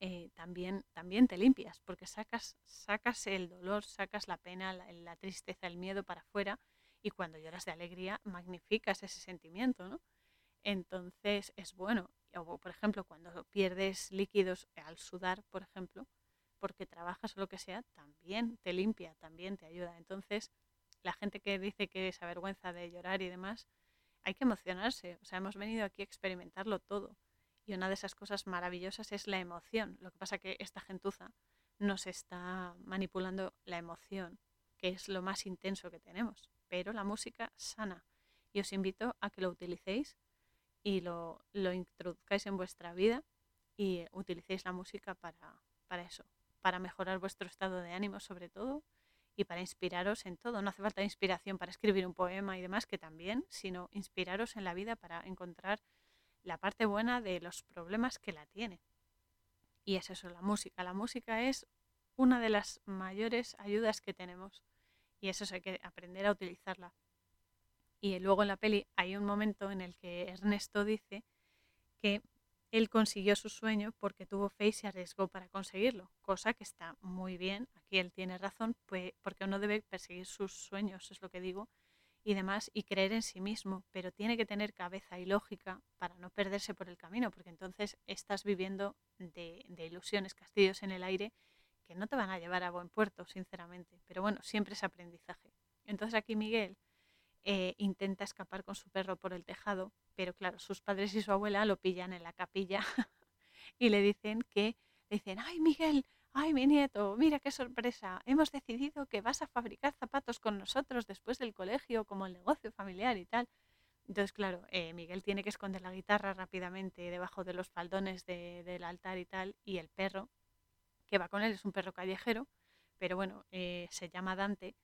eh, también, también te limpias, porque sacas, sacas el dolor, sacas la pena, la, tristeza, el miedo para afuera, y cuando lloras de alegría, magnificas ese sentimiento, ¿no? Entonces es bueno. O, por ejemplo, cuando pierdes líquidos al sudar, por ejemplo, porque trabajas o lo que sea, también te limpia, también te ayuda. Entonces, la gente que dice que es avergüenza de llorar y demás, hay que emocionarse. O sea, hemos venido aquí a experimentarlo todo. Y una de esas cosas maravillosas es la emoción. Lo que pasa que esta gentuza nos está manipulando la emoción, que es lo más intenso que tenemos. Pero la música sana. Y os invito a que lo utilicéis y lo, lo introduzcáis en vuestra vida y utilicéis la música para, para eso, para mejorar vuestro estado de ánimo sobre todo y para inspiraros en todo. No hace falta inspiración para escribir un poema y demás, que también, sino inspiraros en la vida para encontrar la parte buena de los problemas que la tiene. Y es eso, la música. La música es una de las mayores ayudas que tenemos. Y eso hay que aprender a utilizarla. Y luego en la peli hay un momento en el que Ernesto dice que él consiguió su sueño porque tuvo fe y se arriesgó para conseguirlo, cosa que está muy bien. Aquí él tiene razón, pues, porque uno debe perseguir sus sueños, es lo que digo, y demás, y creer en sí mismo, pero tiene que tener cabeza y lógica para no perderse por el camino, porque entonces estás viviendo de, de ilusiones, castillos en el aire, que no te van a llevar a buen puerto, sinceramente. Pero bueno, siempre es aprendizaje. Entonces aquí Miguel eh, intenta escapar con su perro por el tejado, pero claro, sus padres y su abuela lo pillan en la capilla y le dicen que, le dicen, ay Miguel, ay, mi nieto, mira qué sorpresa, hemos decidido que vas a fabricar zapatos con nosotros después del colegio, como el negocio familiar y tal. Entonces, claro, eh, Miguel tiene que esconder la guitarra rápidamente debajo de los faldones del altar y tal, y el perro que va con él es un perro callejero, pero bueno, eh, se llama Dante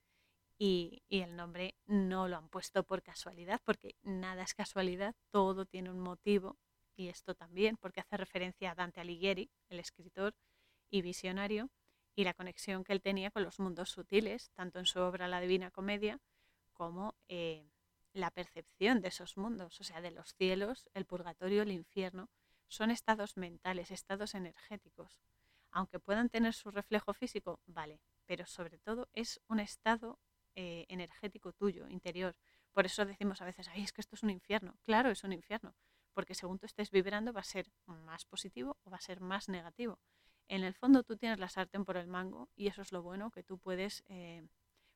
y, y, el nombre no lo han puesto por casualidad, porque nada es casualidad, todo tiene un motivo, y esto también, porque hace referencia a Dante Alighieri, el escritor, y visionario y la conexión que él tenía con los mundos sutiles, tanto en su obra La Divina Comedia como eh, la percepción de esos mundos, o sea, de los cielos, el purgatorio, el infierno, son estados mentales, estados energéticos. Aunque puedan tener su reflejo físico, vale, pero sobre todo es un estado eh, energético tuyo, interior. Por eso decimos a veces, ay, es que esto es un infierno. Claro, es un infierno, porque según tú estés vibrando va a ser más positivo o va a ser más negativo en el fondo tú tienes la sartén por el mango y eso es lo bueno, que tú puedes, eh,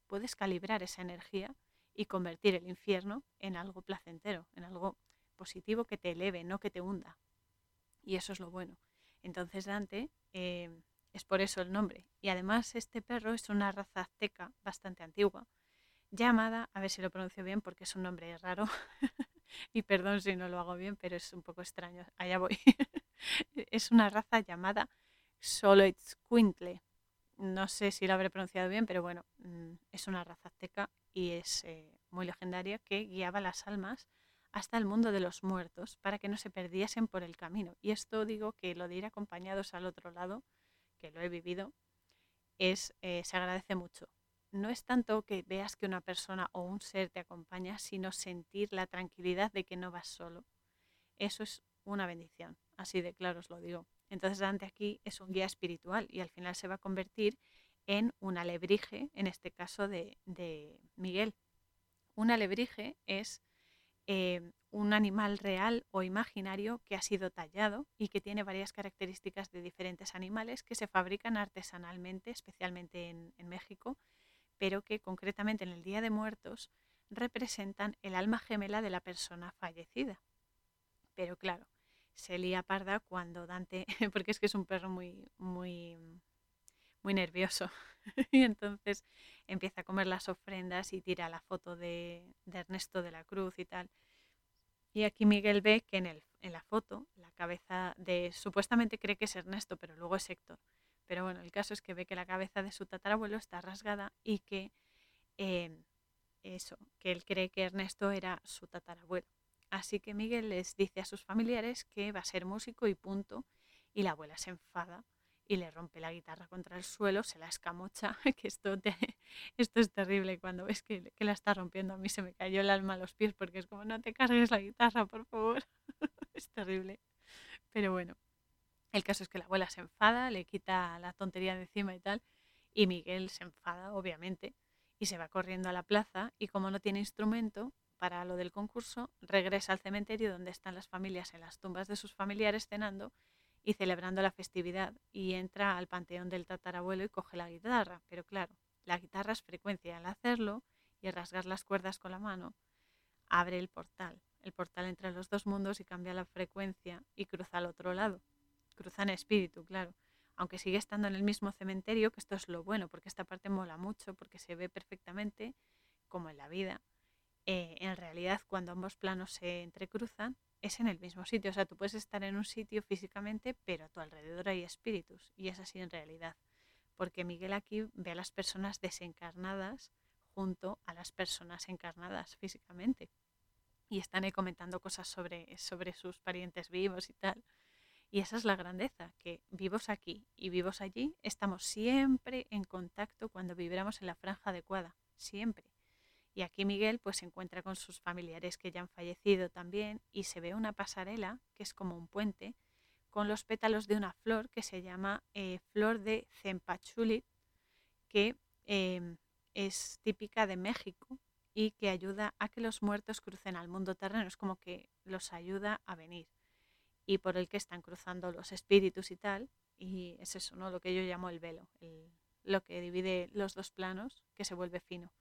puedes calibrar esa energía y convertir el infierno en algo placentero, en algo positivo que te eleve, no que te hunda. Y eso es lo bueno. Entonces Dante eh, es por eso el nombre. Y además este perro es una raza azteca bastante antigua, llamada, a ver si lo pronuncio bien porque es un nombre raro, y perdón si no lo hago bien, pero es un poco extraño, allá voy. es una raza llamada Soloitzcuintle. No sé si lo habré pronunciado bien, pero bueno, mm, es una raza azteca y es eh, muy legendaria que guiaba las almas hasta el mundo de los muertos para que no se perdiesen por el camino. Y esto digo que lo de ir acompañados al otro lado, que lo he vivido, es, eh, se agradece mucho. No es tanto que veas que una persona o un ser te acompaña, sino sentir la tranquilidad de que no vas solo. Eso es una bendición, así de claro os lo digo. Entonces Dante aquí es un guía espiritual y al final se va a convertir en un alebrije, en este caso de, Miguel. Un alebrije es eh, un animal real o imaginario que ha sido tallado y que tiene varias características de diferentes animales que se fabrican artesanalmente, especialmente en, México, pero que concretamente en el Día de Muertos representan el alma gemela de la persona fallecida. Pero claro, se lía parda cuando Dante, porque es que es un perro muy, muy, muy nervioso, y entonces empieza a comer las ofrendas y tira la foto de, Ernesto de la Cruz y tal. Y aquí Miguel ve que en, el, en la foto, la cabeza de, supuestamente cree que es Ernesto, pero luego es Héctor. Pero bueno, el caso es que ve que la cabeza de su tatarabuelo está rasgada y que eh, eso, que él cree que Ernesto era su tatarabuelo. Así que Miguel les dice a sus familiares que va a ser músico y punto. Y la abuela se enfada y le rompe la guitarra contra el suelo, se la escamocha, que esto, esto es terrible. Cuando ves que, que, la está rompiendo, a mí se me cayó el alma a los pies porque es como, no te cargues la guitarra, por favor. es terrible. Pero bueno, el caso es que la abuela se enfada, le quita la tontería de encima y tal. Y Miguel se enfada, obviamente, y se va corriendo a la plaza y como no tiene instrumento, para lo del concurso, regresa al cementerio donde están las familias en las tumbas de sus familiares cenando y celebrando la festividad y entra al panteón del tatarabuelo y coge la guitarra. Pero claro, la guitarra es frecuencia al hacerlo y rasgar las cuerdas con la mano, abre el portal. El portal entre los dos mundos y cambia la frecuencia y cruza al otro lado. Cruza en espíritu, claro. Aunque sigue estando en el mismo cementerio, que esto es lo bueno, porque esta parte mola mucho, porque se ve perfectamente como en la vida eh, en realidad cuando ambos planos se entrecruzan es en el mismo sitio. O sea, tú puedes estar en un sitio físicamente, pero a tu alrededor hay espíritus. Y es así en realidad. Porque Miguel aquí ve a las personas desencarnadas junto a las personas encarnadas físicamente. Y están ahí comentando cosas sobre, sobre sus parientes vivos y tal. Y esa es la grandeza, que vivos aquí y vivos allí, estamos siempre en contacto cuando vibramos en la franja adecuada, siempre. Y aquí Miguel pues se encuentra con sus familiares que ya han fallecido también y se ve una pasarela que es como un puente con los pétalos de una flor que se llama eh, flor de Cempachuli, que em, es típica de México y que ayuda a que los muertos crucen al mundo terreno, es como que los ayuda a venir y por el que están cruzando los espíritus y tal, y es eso, ¿no? Lo que yo llamo el velo, lo que divide los dos planos, que se vuelve fino.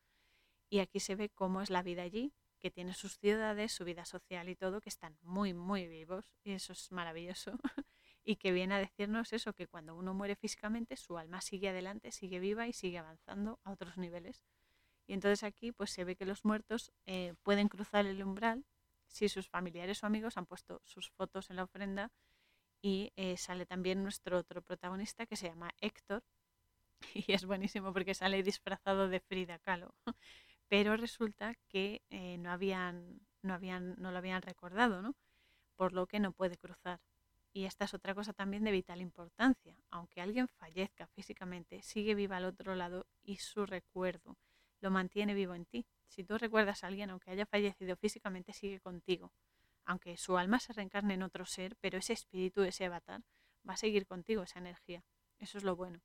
Y aquí se ve cómo es la vida allí, que tiene sus ciudades, su vida social y todo, que están muy, muy vivos. Y eso es maravilloso. y que viene a decirnos eso, que cuando uno muere físicamente, su alma sigue adelante, sigue viva y sigue avanzando a otros niveles. Y entonces aquí pues se ve que los muertos eh, pueden cruzar el umbral si sus familiares o amigos han puesto sus fotos en la ofrenda y eh, sale también nuestro otro protagonista que se llama Héctor y es buenísimo porque sale disfrazado de Frida Kahlo. Pero resulta que eh, no, habían, no, habían, no lo habían recordado, ¿no? por lo que no puede cruzar. Y esta es otra cosa también de vital importancia. Aunque alguien fallezca físicamente, sigue viva al otro lado y su recuerdo lo mantiene vivo en ti. Si tú recuerdas a alguien, aunque haya fallecido físicamente, sigue contigo. Aunque su alma se reencarne en otro ser, pero ese espíritu, ese avatar, va a seguir contigo, esa energía. Eso es lo bueno.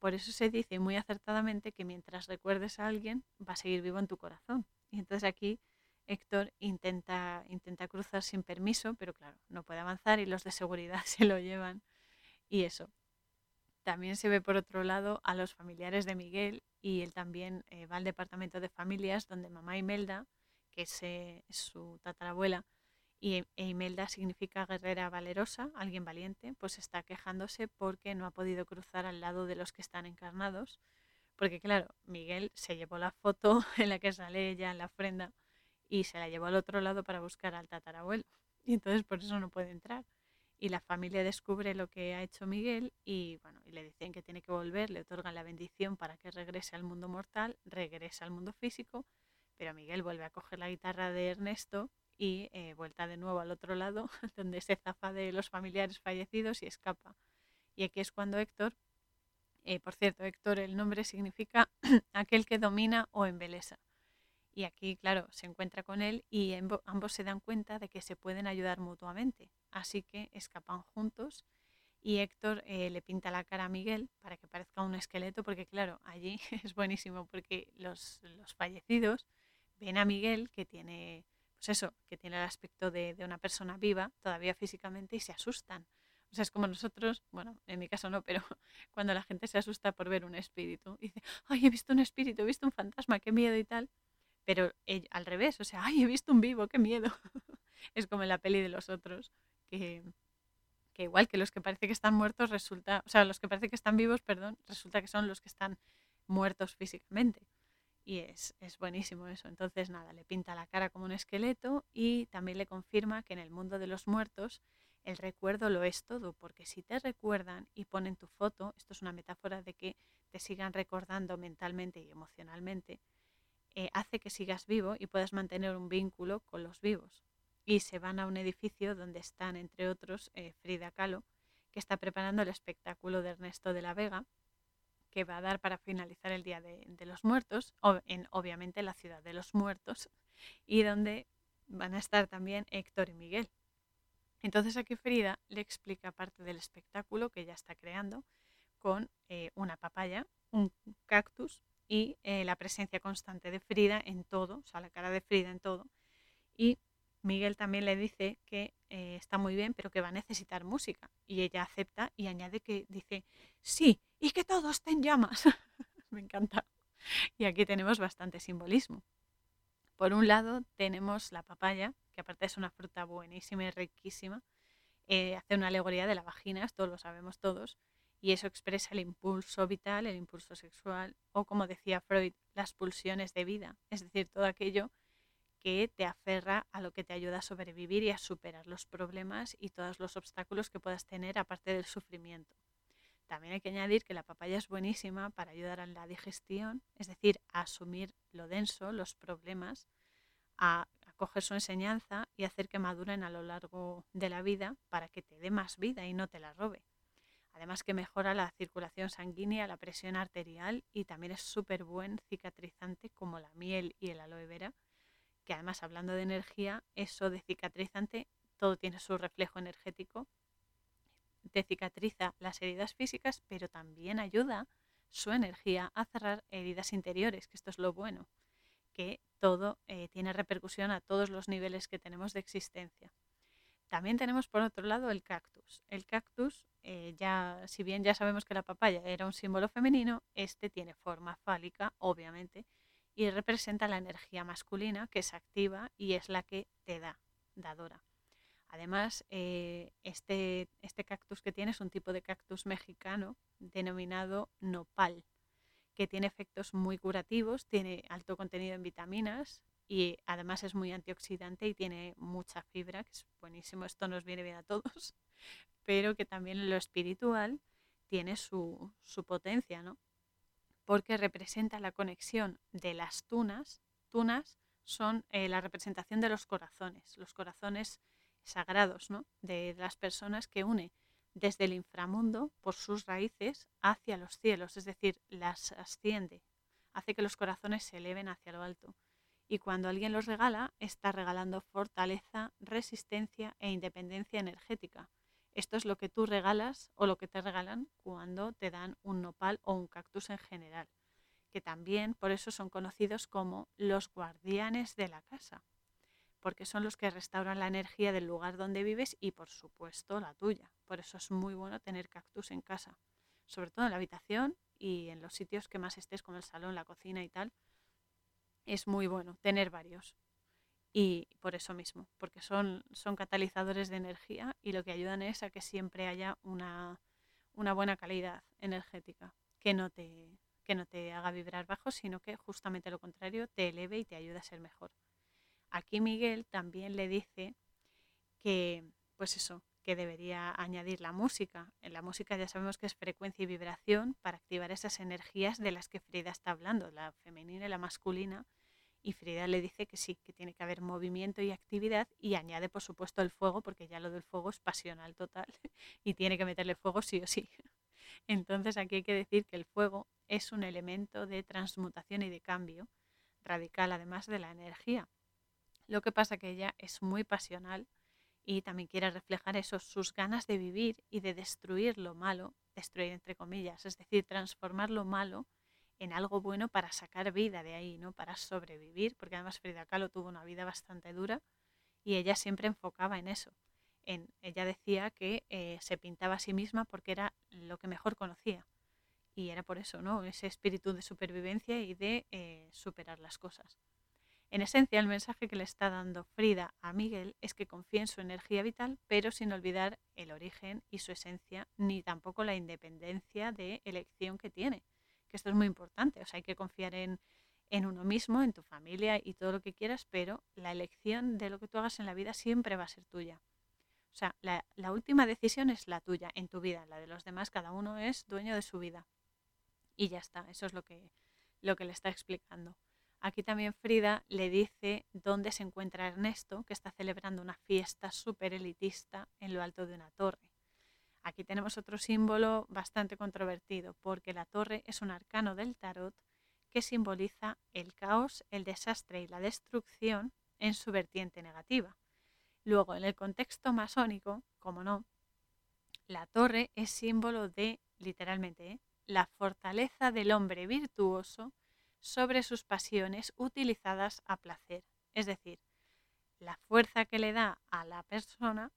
Por eso se dice muy acertadamente que mientras recuerdes a alguien, va a seguir vivo en tu corazón. Y entonces aquí Héctor intenta, intenta cruzar sin permiso, pero claro, no puede avanzar y los de seguridad se lo llevan. Y eso. También se ve por otro lado a los familiares de Miguel y él también eh, va al departamento de familias donde mamá Imelda, que es, eh, su tatarabuela, y e Imelda significa guerrera valerosa, alguien valiente, pues está quejándose porque no ha podido cruzar al lado de los que están encarnados. Porque claro, Miguel se llevó la foto en la que sale ella en la ofrenda y se la llevó al otro lado para buscar al tatarabuelo. Y entonces por eso no puede entrar. Y la familia descubre lo que ha hecho Miguel y bueno, y le dicen que tiene que volver, le otorgan la bendición para que regrese al mundo mortal, regrese al mundo físico, pero Miguel vuelve a coger la guitarra de Ernesto y eh, vuelta de nuevo al otro lado, donde se zafa de los familiares fallecidos y escapa. Y aquí es cuando Héctor, eh, por cierto, Héctor, el nombre significa aquel que domina o embelesa. Y aquí, claro, se encuentra con él y ambos se dan cuenta de que se pueden ayudar mutuamente. Así que escapan juntos y Héctor eh, le pinta la cara a Miguel para que parezca un esqueleto, porque claro, allí es buenísimo porque los, los fallecidos ven a Miguel que tiene, pues eso, que tiene el aspecto de, una persona viva todavía físicamente y se asustan. O sea, es como nosotros, bueno, en mi caso no, pero cuando la gente se asusta por ver un espíritu dice, ay, he visto un espíritu, he visto un fantasma, qué miedo y tal pero al revés, o sea, ay, he visto un vivo, qué miedo. es como en la peli de los otros, que, que igual que los que parece que están muertos resulta, o sea, los que parece que están vivos, perdón, resulta que son los que están muertos físicamente. Y es, es buenísimo eso. Entonces, nada, le pinta la cara como un esqueleto y también le confirma que en el mundo de los muertos el recuerdo lo es todo, porque si te recuerdan y ponen tu foto, esto es una metáfora de que te sigan recordando mentalmente y emocionalmente, eh, hace que sigas vivo y puedas mantener un vínculo con los vivos. Y se van a un edificio donde están, entre otros, eh, Frida Kahlo, que está preparando el espectáculo de Ernesto de la Vega, que va a dar para finalizar el Día de, los Muertos, en obviamente la ciudad de los muertos, y donde van a estar también Héctor y Miguel. Entonces aquí Frida le explica parte del espectáculo que ya está creando con eh, una papaya, un cactus y eh, la presencia constante de Frida en todo, o sea, la cara de Frida en todo. Y Miguel también le dice que eh, está muy bien, pero que va a necesitar música. Y ella acepta y añade que dice, sí, y que todo esté en llamas. Me encanta. Y aquí tenemos bastante simbolismo. Por un lado tenemos la papaya, que aparte es una fruta buenísima y riquísima. Eh, hace una alegoría de la vagina, esto lo sabemos todos y eso expresa el impulso vital, el impulso sexual o, como decía Freud, las pulsiones de vida, es decir, todo aquello que te aferra a lo que te ayuda a sobrevivir y a superar los problemas y todos los obstáculos que puedas tener aparte del sufrimiento. También hay que añadir que la papaya es buenísima para ayudar a la digestión, es decir, a asumir lo denso, los problemas, a, a coger su enseñanza y hacer que maduren a lo largo de la vida para que te dé más vida y no te la robe. Además que mejora la circulación sanguínea, la presión arterial y también es súper buen cicatrizante como la miel y el aloe vera, que además hablando de energía, eso de cicatrizante, todo tiene su reflejo energético, te cicatriza las heridas físicas, pero también ayuda su energía a cerrar heridas interiores, que esto es lo bueno, que todo eh, tiene repercusión a todos los niveles que tenemos de existencia. También tenemos por otro lado el cactus. El cactus, eh, ya, si bien ya sabemos que la papaya era un símbolo femenino, este tiene forma fálica, obviamente, y representa la energía masculina que es activa y es la que te da, dadora. Además, eh, este, este cactus que tiene es un tipo de cactus mexicano denominado nopal, que tiene efectos muy curativos, tiene alto contenido en vitaminas y además es muy antioxidante y tiene mucha fibra, que es buenísimo, esto nos viene bien a todos, pero que también en lo espiritual tiene su, su potencia, ¿no? Porque representa la conexión de las tunas. Tunas son eh, la representación de los corazones, los corazones sagrados ¿no? de las personas que une desde el inframundo por sus raíces hacia los cielos, es decir, las asciende, hace que los corazones se eleven hacia lo alto. Y cuando alguien los regala, está regalando fortaleza, resistencia e independencia energética. Esto es lo que tú regalas o lo que te regalan cuando te dan un nopal o un cactus en general, que también por eso son conocidos como los guardianes de la casa porque son los que restauran la energía del lugar donde vives y por supuesto la tuya. Por eso es muy bueno tener cactus en casa, sobre todo en la habitación y en los sitios que más estés, como el salón, la cocina y tal. Es muy bueno tener varios. Y por eso mismo, porque son, son catalizadores de energía y lo que ayudan es a que siempre haya una, una buena calidad energética, que no, te, que no te haga vibrar bajo, sino que justamente lo contrario, te eleve y te ayude a ser mejor. Aquí Miguel también le dice que, pues eso, que debería añadir la música. En la música ya sabemos que es frecuencia y vibración para activar esas energías de las que Frida está hablando, la femenina y la masculina. Y Frida le dice que sí, que tiene que haber movimiento y actividad y añade por supuesto el fuego, porque ya lo del fuego es pasional total y tiene que meterle fuego sí o sí. Entonces aquí hay que decir que el fuego es un elemento de transmutación y de cambio radical, además de la energía. Lo que pasa que ella es muy pasional y también quiere reflejar eso, sus ganas de vivir y de destruir lo malo, destruir entre comillas, es decir, transformar lo malo en algo bueno para sacar vida de ahí, ¿no? Para sobrevivir, porque además Frida Kahlo tuvo una vida bastante dura y ella siempre enfocaba en eso. En, ella decía que eh, se pintaba a sí misma porque era lo que mejor conocía. Y era por eso, ¿no? Ese espíritu de supervivencia y de eh, superar las cosas. En esencia, el mensaje que le está dando Frida a Miguel es que confíe en su energía vital, pero sin olvidar el origen y su esencia, ni tampoco la independencia de elección que tiene. Que esto es muy importante. O sea, hay que confiar en, uno mismo, en tu familia y todo lo que quieras, pero la elección de lo que tú hagas en la vida siempre va a ser tuya. O sea, la, la última decisión es la tuya en tu vida. La de los demás, cada uno es dueño de su vida. Y ya está. Eso es lo que, lo que le está explicando. Aquí también Frida le dice dónde se encuentra Ernesto, que está celebrando una fiesta súper elitista en lo alto de una torre. Aquí tenemos otro símbolo bastante controvertido, porque la torre es un arcano del tarot que simboliza el caos, el desastre y la destrucción en su vertiente negativa. Luego, en el contexto masónico, como no, la torre es símbolo de, literalmente, ¿eh? la fortaleza del hombre virtuoso sobre sus pasiones utilizadas a placer. Es decir, la fuerza que le da a la persona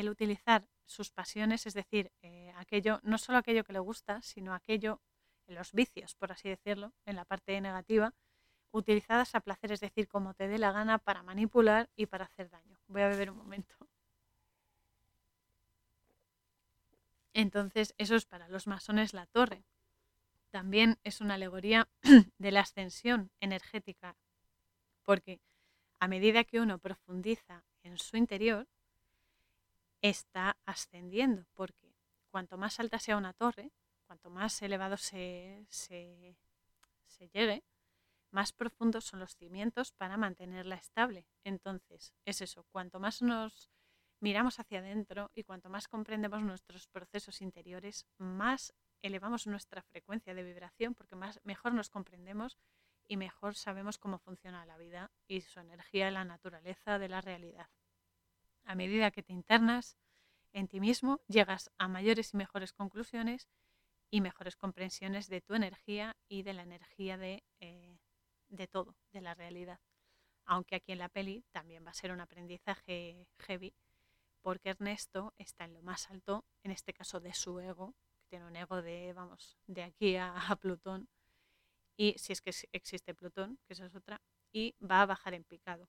el utilizar sus pasiones, es decir, eh, aquello, no solo aquello que le gusta, sino aquello, los vicios, por así decirlo, en la parte negativa, utilizadas a placer, es decir, como te dé la gana para manipular y para hacer daño. Voy a beber un momento. Entonces, eso es para los masones la torre también es una alegoría de la ascensión energética, porque a medida que uno profundiza en su interior, está ascendiendo, porque cuanto más alta sea una torre, cuanto más elevado se, se, llegue, más profundos son los cimientos para mantenerla estable. Entonces, es eso, cuanto más nos miramos hacia adentro y cuanto más comprendemos nuestros procesos interiores, más elevamos nuestra frecuencia de vibración porque más, mejor nos comprendemos y mejor sabemos cómo funciona la vida y su energía, la naturaleza de la realidad. A medida que te internas en ti mismo, llegas a mayores y mejores conclusiones y mejores comprensiones de tu energía y de la energía de, eh, de todo, de la realidad. Aunque aquí en la peli también va a ser un aprendizaje heavy, porque Ernesto está en lo más alto, en este caso de su ego, tiene un ego de, vamos, de aquí a, Plutón, y si es que existe Plutón, que esa es otra, y va a bajar en picado,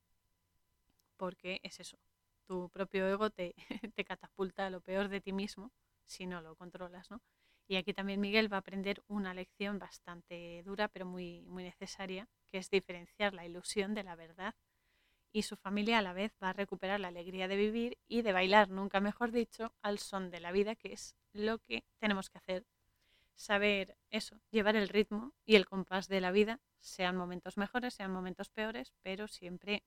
porque es eso, tu propio ego te, te catapulta a lo peor de ti mismo si no lo controlas, ¿no? Y aquí también Miguel va a aprender una lección bastante dura, pero muy, muy necesaria, que es diferenciar la ilusión de la verdad. Y su familia a la vez va a recuperar la alegría de vivir y de bailar, nunca mejor dicho, al son de la vida, que es lo que tenemos que hacer. Saber eso, llevar el ritmo y el compás de la vida, sean momentos mejores, sean momentos peores, pero siempre,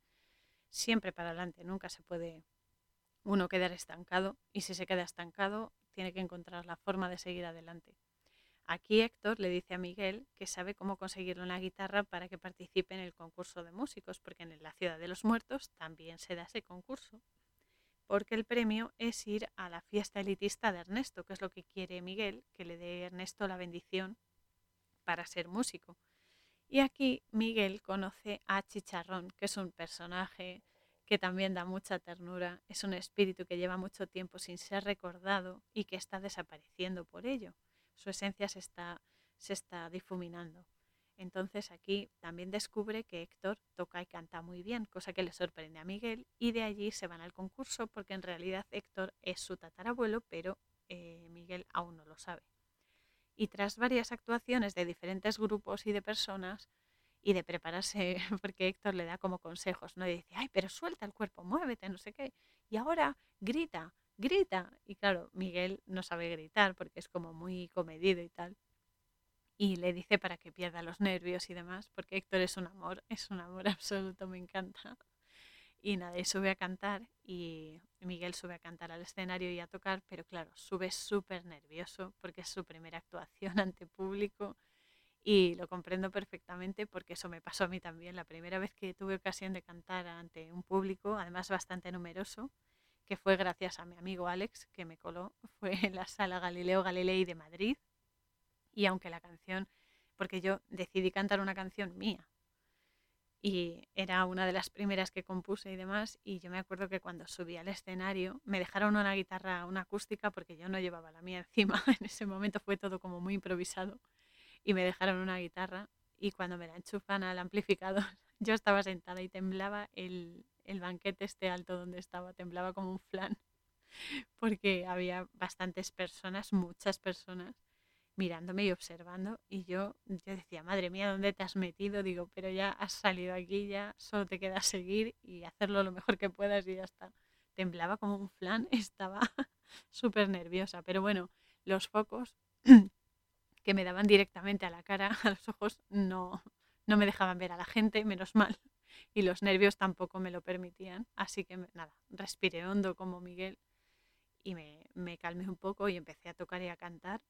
siempre para adelante. Nunca se puede uno quedar estancado y si se queda estancado tiene que encontrar la forma de seguir adelante. Aquí Héctor le dice a Miguel que sabe cómo conseguir una guitarra para que participe en el concurso de músicos, porque en la Ciudad de los Muertos también se da ese concurso. Porque el premio es ir a la fiesta elitista de Ernesto, que es lo que quiere Miguel, que le dé Ernesto la bendición para ser músico. Y aquí Miguel conoce a Chicharrón, que es un personaje que también da mucha ternura, es un espíritu que lleva mucho tiempo sin ser recordado y que está desapareciendo por ello. Su esencia se está, difuminando. Entonces aquí también descubre que Héctor toca y canta muy bien, cosa que le sorprende a Miguel, y de allí se van al concurso porque en realidad Héctor es su tatarabuelo, pero eh, Miguel aún no lo sabe. Y tras varias actuaciones de diferentes grupos y de personas, y de prepararse, porque Héctor le da como consejos, ¿no? Dice, ay, pero suelta el cuerpo, muévete, no sé qué. Y ahora grita, grita. Y claro, Miguel no sabe gritar porque es como muy comedido y tal. Y le dice para que pierda los nervios y demás, porque Héctor es un amor, es un amor absoluto, me encanta. Y nada, y sube a cantar y Miguel sube a cantar al escenario y a tocar, pero claro, sube súper nervioso porque es su primera actuación ante público y lo comprendo perfectamente porque eso me pasó a mí también. La primera vez que tuve ocasión de cantar ante un público, además bastante numeroso, que fue gracias a mi amigo Alex, que me coló, fue en la sala Galileo Galilei de Madrid. Y aunque la canción, porque yo decidí cantar una canción mía, y era una de las primeras que compuse y demás, y yo me acuerdo que cuando subí al escenario me dejaron una guitarra, una acústica, porque yo no llevaba la mía encima, en ese momento fue todo como muy improvisado y me dejaron una guitarra y cuando me la enchufan al amplificador yo estaba sentada y temblaba el, el banquete este alto donde estaba, temblaba como un flan porque había bastantes personas, muchas personas mirándome y observando y yo, decía, madre mía, ¿dónde te has metido? Digo, pero ya has salido aquí, ya solo te queda seguir y hacerlo lo mejor que puedas y ya está. Temblaba como un flan, estaba súper nerviosa, pero bueno, los focos que me daban directamente a la cara, a los ojos, no, no me dejaban ver a la gente, menos mal. Y los nervios tampoco me lo permitían. Así que nada, respiré hondo como Miguel y me, me calmé un poco y empecé a tocar y a cantar.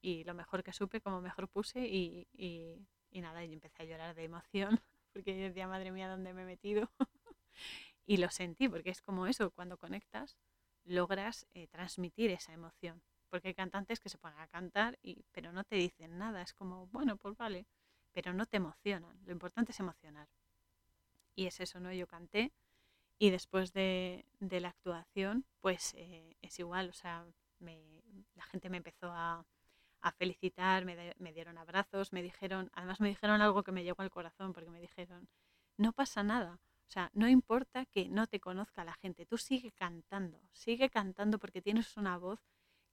Y lo mejor que supe, como mejor puse y, y, nada, y empecé a llorar de emoción porque yo decía, madre mía, ¿dónde me he metido? y lo sentí, porque es como eso, cuando conectas, logras eh, transmitir esa emoción porque hay cantantes que se ponen a cantar, y, pero no te dicen nada, es como, bueno, pues vale, pero no te emocionan, lo importante es emocionar. Y es eso, ¿no? Yo canté y después de, de la actuación, pues eh, es igual, o sea, me, la gente me empezó a, a felicitar, me, me, dieron abrazos, me dijeron, además me dijeron algo que me llegó al corazón, porque me dijeron, no pasa nada, o sea, no importa que no te conozca la gente, tú sigue cantando, sigue cantando porque tienes una voz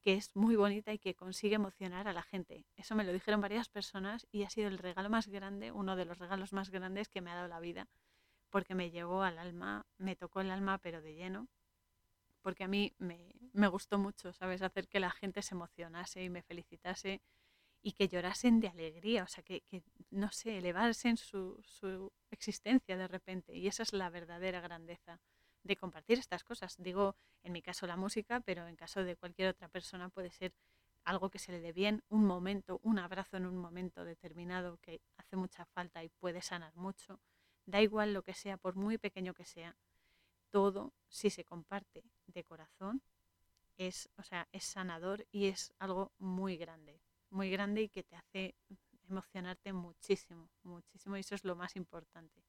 que es muy bonita y que consigue emocionar a la gente. Eso me lo dijeron varias personas y ha sido el regalo más grande, uno de los regalos más grandes que me ha dado la vida, porque me llegó al alma, me tocó el alma pero de lleno, porque a mí me, gustó mucho, ¿sabes? Hacer que la gente se emocionase y me felicitase y que llorasen de alegría, o sea, que, que no sé, elevarse en su, su existencia de repente. Y esa es la verdadera grandeza de compartir estas cosas. Digo, en mi caso la música, pero en caso de cualquier otra persona puede ser algo que se le dé bien, un momento, un abrazo en un momento determinado que hace mucha falta y puede sanar mucho. Da igual lo que sea, por muy pequeño que sea, todo, si se comparte de corazón, es, o sea, es sanador y es algo muy grande, muy grande y que te hace emocionarte muchísimo, muchísimo y eso es lo más importante.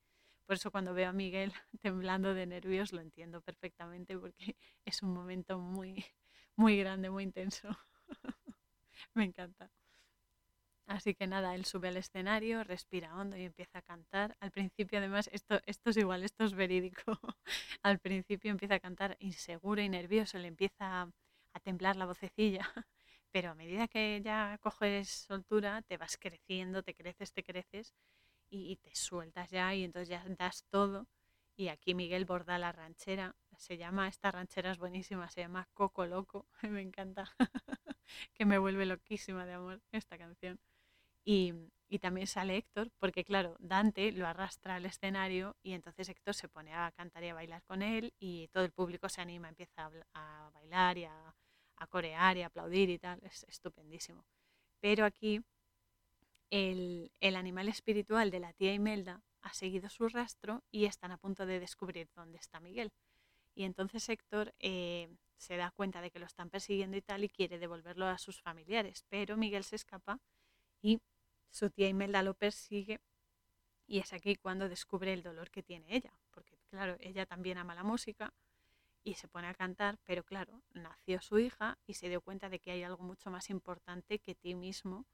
Por eso cuando veo a Miguel temblando de nervios lo entiendo perfectamente porque es un momento muy, muy grande, muy intenso. Me encanta. Así que nada, él sube al escenario, respira hondo y empieza a cantar. Al principio, además, esto, esto es igual, esto es verídico. al principio empieza a cantar inseguro y nervioso, le empieza a temblar la vocecilla. Pero a medida que ya coges soltura, te vas creciendo, te creces, te creces y, te sueltas ya y entonces ya das todo. Y aquí Miguel borda la ranchera. Se llama, esta ranchera es buenísima, se llama Coco Loco. Me encanta, que me vuelve loquísima de amor esta canción. Y, también sale Héctor, porque claro, Dante lo arrastra al escenario y entonces Héctor se pone a cantar y a bailar con él y todo el público se anima, empieza a, bailar y a, corear y a aplaudir y tal, es estupendísimo. Pero aquí el, animal espiritual de la tía Imelda ha seguido su rastro y están a punto de descubrir dónde está Miguel. Y entonces Héctor eh, se da cuenta de que lo están persiguiendo y tal y quiere devolverlo a sus familiares, pero Miguel se escapa y su tía Imelda lo persigue y es aquí cuando descubre el dolor que tiene ella, porque claro, ella también ama la música y se pone a cantar, pero claro, nació su hija y se dio cuenta de que hay algo mucho más importante que ti mismo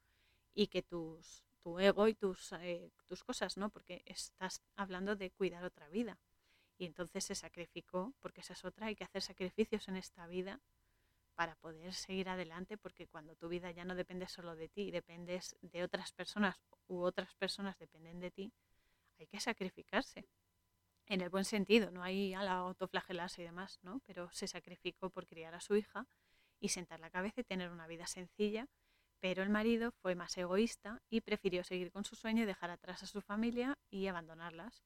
y que tus, tu ego y tus, eh, tus cosas, ¿no? Porque estás hablando de cuidar otra vida. Y entonces se sacrificó, porque esa es otra, hay que hacer sacrificios en esta vida para poder seguir adelante, porque cuando tu vida ya no depende solo de ti, dependes de otras personas u otras personas dependen de ti, hay que sacrificarse. En el buen sentido, no hay a la autoflagelarse y demás, ¿no? Pero se sacrificó por criar a su hija y sentar la cabeza y tener una vida sencilla, pero el marido fue más egoísta y prefirió seguir con su sueño y dejar atrás a su familia y abandonarlas.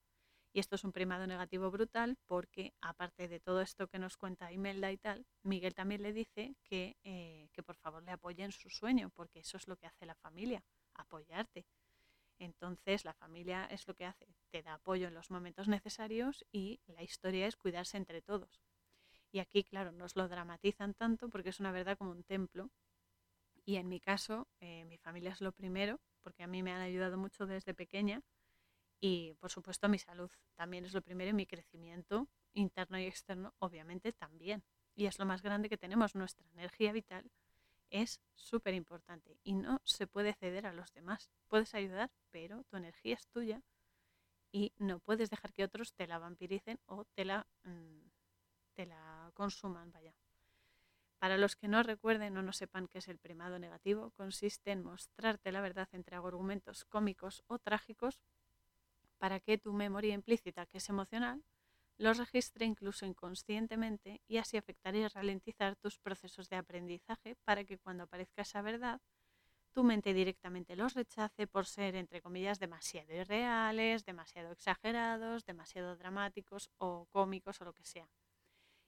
Y esto es un primado negativo brutal porque, aparte de todo esto que nos cuenta Imelda y tal, Miguel también le dice que, eh, que por favor le apoye en su sueño, porque eso es lo que hace la familia, apoyarte. Entonces la familia es lo que hace, te da apoyo en los momentos necesarios y la historia es cuidarse entre todos. Y aquí, claro, nos lo dramatizan tanto porque es una verdad como un templo. Y en mi caso, eh, mi familia es lo primero, porque a mí me han ayudado mucho desde pequeña y por supuesto mi salud también es lo primero y mi crecimiento interno y externo obviamente también. Y es lo más grande que tenemos. Nuestra energía vital es súper importante y no se puede ceder a los demás. Puedes ayudar, pero tu energía es tuya y no puedes dejar que otros te la vampiricen o te la, mm, te la consuman, vaya. Para los que no recuerden o no sepan qué es el primado negativo, consiste en mostrarte la verdad entre argumentos cómicos o trágicos para que tu memoria implícita, que es emocional, los registre incluso inconscientemente y así afectar y ralentizar tus procesos de aprendizaje para que cuando aparezca esa verdad, tu mente directamente los rechace por ser, entre comillas, demasiado irreales, demasiado exagerados, demasiado dramáticos o cómicos o lo que sea.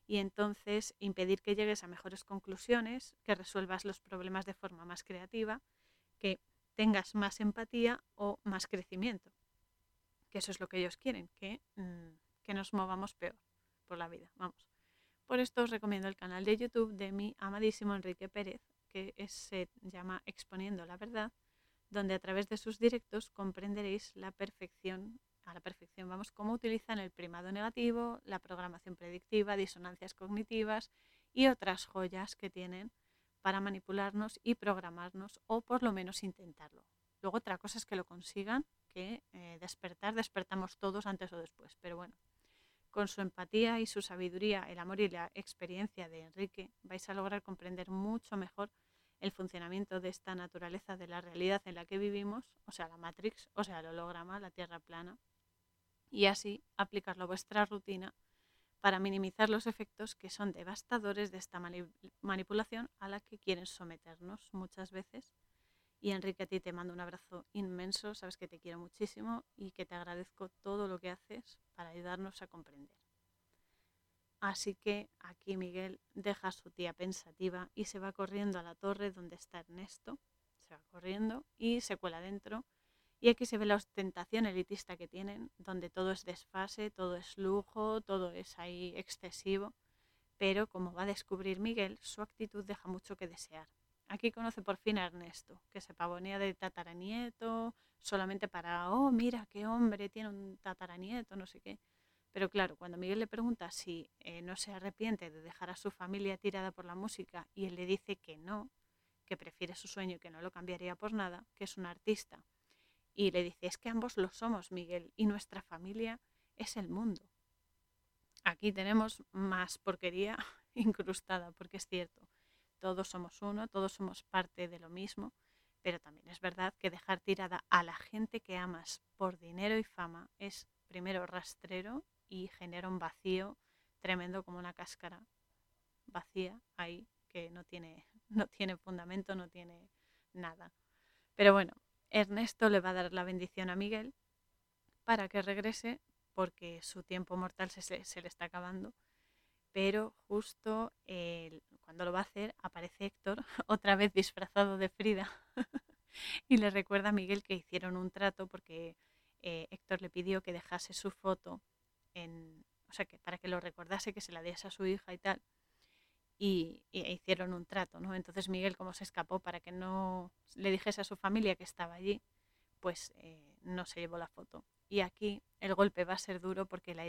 Y entonces impedir que llegues a mejores conclusiones, que resuelvas los problemas de forma más creativa, que tengas más empatía o más crecimiento que eso es lo que ellos quieren, que, mm, que nos movamos peor por la vida, vamos. Por esto os recomiendo el canal de YouTube de mi amadísimo Enrique Pérez, que se llama Exponiendo la Verdad, donde a través de sus directos comprenderéis la perfección, a la perfección, vamos, cómo utilizan el primado negativo, la programación predictiva, disonancias cognitivas y otras joyas que tienen para manipularnos y programarnos o por lo menos intentarlo. Luego otra cosa es que lo consigan que eh, despertar despertamos todos antes o después. Pero bueno, con su empatía y su sabiduría, el amor y la experiencia de Enrique, vais a lograr comprender mucho mejor el funcionamiento de esta naturaleza de la realidad en la que vivimos, o sea, la Matrix, o sea, el holograma, la Tierra plana, y así aplicarlo a vuestra rutina para minimizar los efectos que son devastadores de esta manipulación a la que quieren someternos muchas veces y Enrique, a ti te mando un abrazo inmenso, sabes que te quiero muchísimo y que te agradezco todo lo que haces para ayudarnos a comprender. Así que aquí Miguel deja a su tía pensativa y se va corriendo a la torre donde está Ernesto, se va corriendo y se cuela dentro. Y aquí se ve la ostentación elitista que tienen, donde todo es desfase, todo es lujo, todo es ahí excesivo. Pero como va a descubrir Miguel, su actitud deja mucho que desear. Aquí conoce por fin a Ernesto, que se pavonea de tataranieto, solamente para, oh, mira, qué hombre, tiene un tataranieto, no sé qué. Pero claro, cuando Miguel le pregunta si eh, no se arrepiente de dejar a su familia tirada por la música y él le dice que no, que prefiere su sueño y que no lo cambiaría por nada, que es un artista. Y le dice, es que ambos lo somos, Miguel, y nuestra familia es el mundo. Aquí tenemos más porquería incrustada, porque es cierto, todos somos uno, todos somos parte de lo mismo, pero también es verdad que dejar tirada a la gente que amas por dinero y fama es primero rastrero y genera un vacío tremendo como una cáscara vacía ahí que no tiene, no tiene fundamento, no tiene nada. Pero bueno, Ernesto le va a dar la bendición a Miguel para que regrese porque su tiempo mortal se, se le está acabando. Pero justo cuando lo va a hacer aparece Héctor otra vez disfrazado de Frida y le recuerda a Miguel que hicieron un trato porque eh, Héctor le pidió que dejase su foto o sea, que para que lo recordase, que se la diese a su hija y tal. Y, hicieron un trato, ¿no? Entonces Miguel, como se escapó para que no le dijese a su familia que estaba allí, pues eh, no se llevó la foto. Y aquí el golpe va a ser duro porque la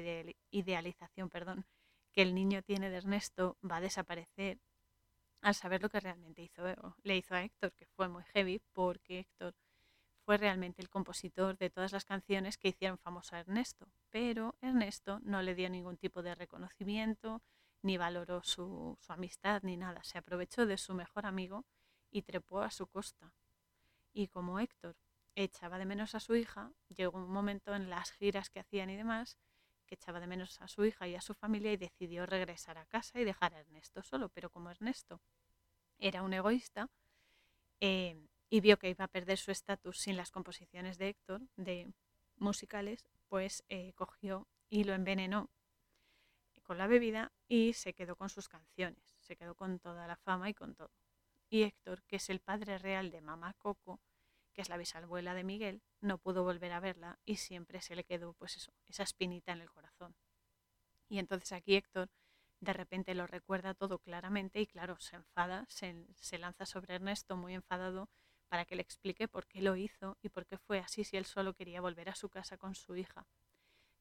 idealización, perdón, que el niño tiene de Ernesto va a desaparecer al saber lo que realmente hizo, le hizo a Héctor, que fue muy heavy porque Héctor fue realmente el compositor de todas las canciones que hicieron famoso a Ernesto, pero Ernesto no le dio ningún tipo de reconocimiento, ni valoró su, su, amistad, ni nada. Se aprovechó de su mejor amigo y trepó a su costa. Y como Héctor echaba de menos a su hija, llegó un momento en las giras que hacían y demás, que echaba de menos a su hija y a su familia y decidió regresar a casa y dejar a Ernesto solo. Pero como Ernesto era un egoísta, eh, y vio que iba a perder su estatus sin las composiciones de Héctor, de musicales, pues eh, cogió y lo envenenó con la bebida y se quedó con sus canciones, se quedó con toda la fama y con todo. Y Héctor, que es el padre real de Mamá Coco, que es la bisabuela de Miguel, no pudo volver a verla y siempre se le quedó pues eso, esa espinita en el corazón. Y entonces aquí Héctor de repente lo recuerda todo claramente y claro, se enfada, se, se lanza sobre Ernesto muy enfadado para que le explique por qué lo hizo y por qué fue así si él solo quería volver a su casa con su hija.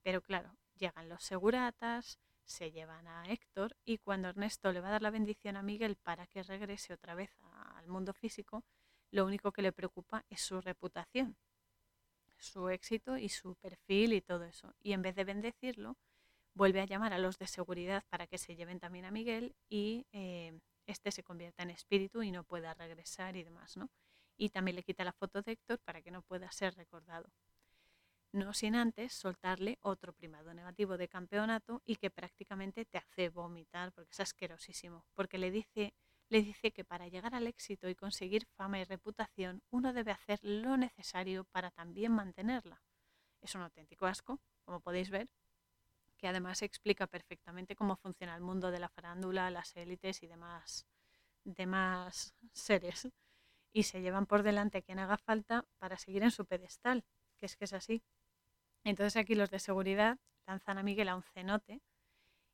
Pero claro, llegan los seguratas, se llevan a Héctor y cuando Ernesto le va a dar la bendición a Miguel para que regrese otra vez al mundo físico, lo único que le preocupa es su reputación, su éxito y su perfil y todo eso. Y en vez de bendecirlo, vuelve a llamar a los de seguridad para que se lleven también a Miguel y eh, este se convierta en espíritu y no pueda regresar y demás, ¿no? y también le quita la foto de Héctor para que no pueda ser recordado. No sin antes soltarle otro primado negativo de campeonato y que prácticamente te hace vomitar porque es asquerosísimo, porque le dice, le dice que para llegar al éxito y conseguir fama y reputación uno debe hacer lo necesario para también mantenerla. Es un auténtico asco, como podéis ver, que además explica perfectamente cómo funciona el mundo de la farándula, las élites y demás, demás seres y se llevan por delante a quien haga falta para seguir en su pedestal, que es que es así. Entonces aquí los de seguridad lanzan a Miguel a un cenote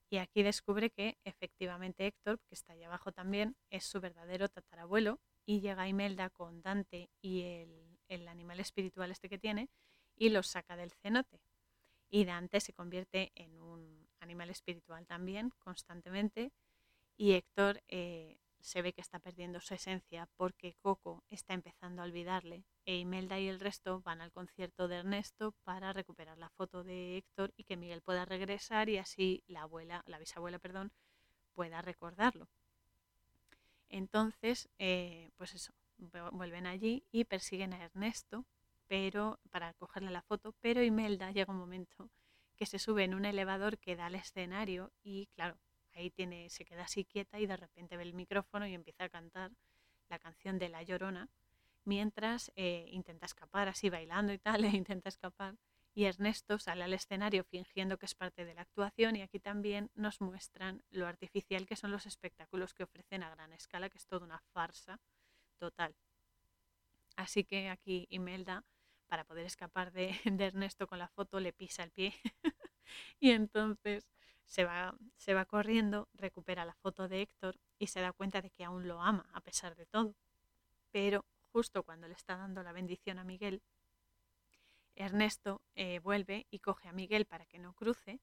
y aquí descubre que efectivamente Héctor, que está ahí abajo también, es su verdadero tatarabuelo y llega Imelda con Dante y el, el animal espiritual este que tiene y los saca del cenote. Y Dante se convierte en un animal espiritual también constantemente y Héctor eh, se ve que está perdiendo su esencia porque Coco está empezando a olvidarle e Imelda y el resto van al concierto de Ernesto para recuperar la foto de Héctor y que Miguel pueda regresar y así la abuela, la bisabuela, perdón, pueda recordarlo. Entonces, eh, pues eso, vuelven allí y persiguen a Ernesto, pero para cogerle la foto, pero Imelda llega un momento que se sube en un elevador que da al escenario y claro, ahí tiene, se queda así quieta y de repente ve el micrófono y empieza a cantar la canción de La Llorona, mientras eh, intenta escapar, así bailando y tal, e intenta escapar. Y Ernesto sale al escenario fingiendo que es parte de la actuación y aquí también nos muestran lo artificial que son los espectáculos que ofrecen a gran escala, que es toda una farsa total. Así que aquí Imelda, para poder escapar de, de Ernesto con la foto, le pisa el pie y entonces se va, se va corriendo, recupera la foto de Héctor y se da cuenta de que aún lo ama a pesar de todo. Pero justo cuando le está dando la bendición a Miguel, Ernesto eh, vuelve y coge a Miguel para que no cruce,